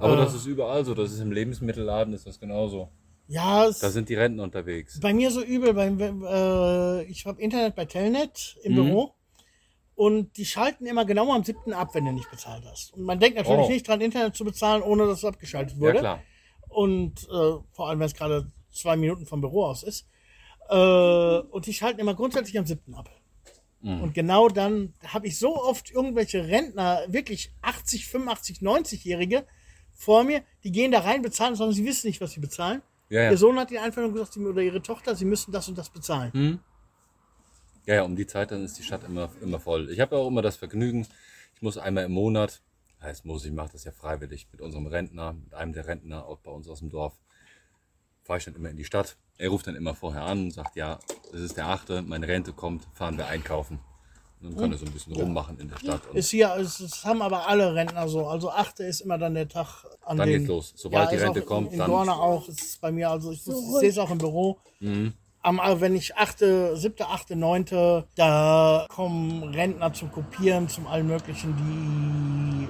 aber Äh. das ist überall so. Das ist im Lebensmittelladen ist das genauso. Ja, Da sind die Renten unterwegs. bei mir so übel. Beim, äh, ich habe Internet bei Telnet im Mhm. Büro. Und die schalten immer genau am 7. ab, wenn du nicht bezahlt hast. Und man denkt natürlich Oh. nicht dran, Internet zu bezahlen, ohne dass es abgeschaltet Ja, wurde. klar. Und äh, vor allem, wenn es gerade zwei Minuten vom Büro aus ist. Äh, und die schalten immer grundsätzlich am 7. ab. Mhm. Und genau dann habe ich so oft irgendwelche Rentner, wirklich 80, 85, 90-Jährige vor mir, die gehen da rein, bezahlen, sondern sie wissen nicht, was sie bezahlen. Ja, ja. Ihr Sohn hat ihnen einfach nur gesagt, sie, oder ihre Tochter, sie müssen das und das bezahlen. Hm? Ja, ja, um die Zeit dann ist die Stadt immer, immer voll. Ich habe ja auch immer das Vergnügen, ich muss einmal im Monat, heißt muss, ich mache das ja freiwillig mit unserem Rentner, mit einem der Rentner auch bei uns aus dem Dorf, fahre ich dann immer in die Stadt. Er ruft dann immer vorher an und sagt, ja, es ist der achte, meine Rente kommt, fahren wir einkaufen. Und dann kann er so ein bisschen rummachen in der Stadt. Ist hier, es, haben aber alle Rentner so. Also 8. ist immer dann der Tag an Dann den, geht's los. Sobald die ist Rente kommt, in, in dann- Gorna auch, es ist bei mir, also ich, ich sehe es auch im Büro. Mhm. Am, äh, wenn ich 8., 7., 8., 9., da kommen Rentner zum Kopieren, zum allen möglichen, die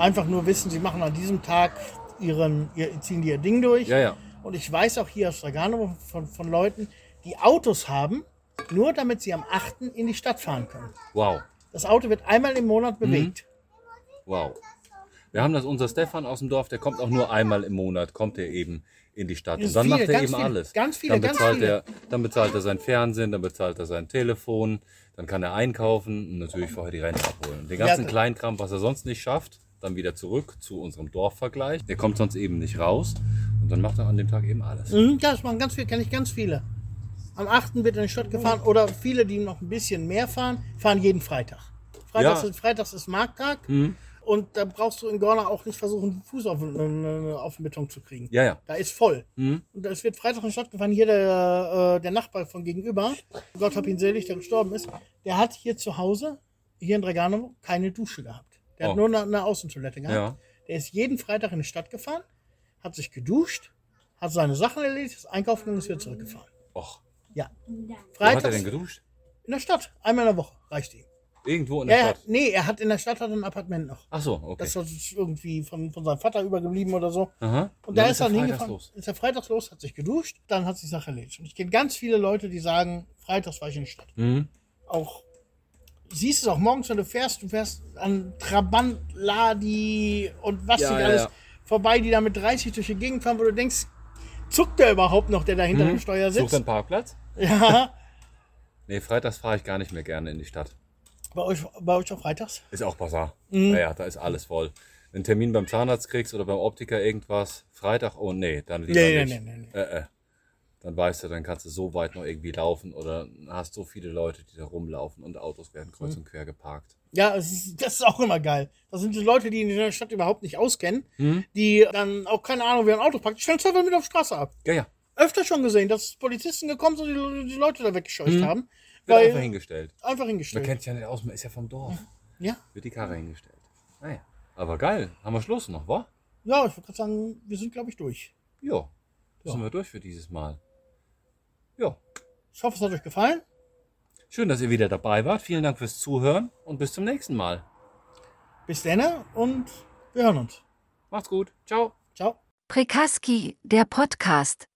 einfach nur wissen, sie machen an diesem Tag ihren, ihr, ziehen ihr Ding durch. Ja, ja. Und ich weiß auch hier aus Draganovo von, von Leuten, die Autos haben, nur damit sie am 8. in die Stadt fahren können. Wow, Das Auto wird einmal im Monat Mhm. bewegt. wow. Wir haben das, unser Stefan aus dem Dorf, der kommt auch nur einmal im Monat, kommt er eben in die Stadt. Und dann Viele, macht er ganz eben viele, alles. ganz viele, dann ganz bezahlt viele. er, dann bezahlt er sein Fernsehen, dann bezahlt er sein Telefon, dann kann er einkaufen und natürlich vorher die Rente abholen. Den ganzen Ja. Kleinkram, was er sonst nicht schafft, dann wieder zurück zu unserem Dorfvergleich. Der kommt sonst eben nicht raus und dann macht er an dem Tag eben alles. Mhm, ja, das machen ganz viele, kenne ich ganz viele. Am 8. wird in die Stadt gefahren oder viele, die noch ein bisschen mehr fahren, fahren jeden Freitag. Freitags, Ja. ist, Freitags ist Markttag und da brauchst du in Gorna auch nicht versuchen, den Fuß auf, den- äh, auf den Beton zu kriegen. Ja, ja. Da ist voll. Mhm. Und es wird Freitag in die Stadt gefahren. Hier der, äh, der Nachbar von gegenüber, Gott hab ihn selig, der gestorben ist, der hat hier zu Hause, hier in Draganovo, keine Dusche gehabt. Der Oh. hat nur eine, eine Außentoilette gehabt. Ja. Der ist jeden Freitag in die Stadt gefahren, hat sich geduscht, hat seine Sachen erledigt, ist einkaufen und ist wieder zurückgefahren. Och, Ja. wo hat er Freitags denn geduscht? in der Stadt, einmal in der Woche, reicht ihm. Irgendwo in der er, Stadt. nee, er hat in der Stadt hat er ein Appartement noch. Ach so, okay. Das ist irgendwie von, von seinem Vater übergeblieben oder so. Aha. Und da ist er freitags hingefahren, los. ist er freitags los, hat sich geduscht, dann hat sich die Sache erledigt. Und ich kenne ganz viele Leute, die sagen, freitags war ich in der Stadt. Mhm. Auch, siehst es auch morgens, wenn du fährst, du fährst an Trabant, Ladi und was Ja, nicht ja, alles ja. vorbei, die da mit 30 durch die Gegend fahren, wo du denkst, zuckt der überhaupt noch, der da hinter dem Steuer Sucht sitzt? einen Parkplatz? Ja, Nee, freitags fahre ich gar nicht mehr gerne in die Stadt. Bei euch, bei euch auch freitags? Ist auch Bazar. Mhm. Naja, da ist alles voll. Einen Termin beim Zahnarzt kriegst oder beim Optiker irgendwas, Freitag, oh nee, dann lieber Nee, nee, nicht. nee, nee, nee. Äh, äh. Dann weißt du, dann kannst du so weit noch irgendwie laufen oder hast so viele Leute, die da rumlaufen und Autos werden kreuz und quer geparkt. Ja, es ist, das ist auch immer geil. Das sind die Leute, die in der Stadt überhaupt nicht auskennen, Mhm. die dann auch keine Ahnung, wer ein Auto packt, die stellen es einfach mit auf die Straße ab. Ja, ja. Öfter schon gesehen, dass Polizisten gekommen sind und die, die Leute da weggescheucht haben. Mhm. Wird Weil einfach hingestellt. einfach Man hingestellt. kennt sich ja nicht aus, man ist ja vom Dorf. Ja, Wird die Karre hingestellt. Naja. Aber geil. Haben wir Schluss noch, wa? ja, ich wollte gerade sagen, wir sind, glaube ich, durch. Jo. Ja. Sind wir durch für dieses Mal. Jo. Ich hoffe, es hat euch gefallen. Schön, dass ihr wieder dabei wart. Vielen Dank fürs Zuhören und bis zum nächsten Mal. Bis dann und wir hören uns. Macht's gut. Ciao. Ciao. Prekaski, der Podcast,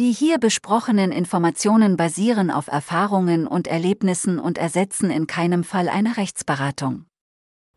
Die hier besprochenen Informationen basieren auf Erfahrungen und Erlebnissen und ersetzen in keinem Fall eine Rechtsberatung.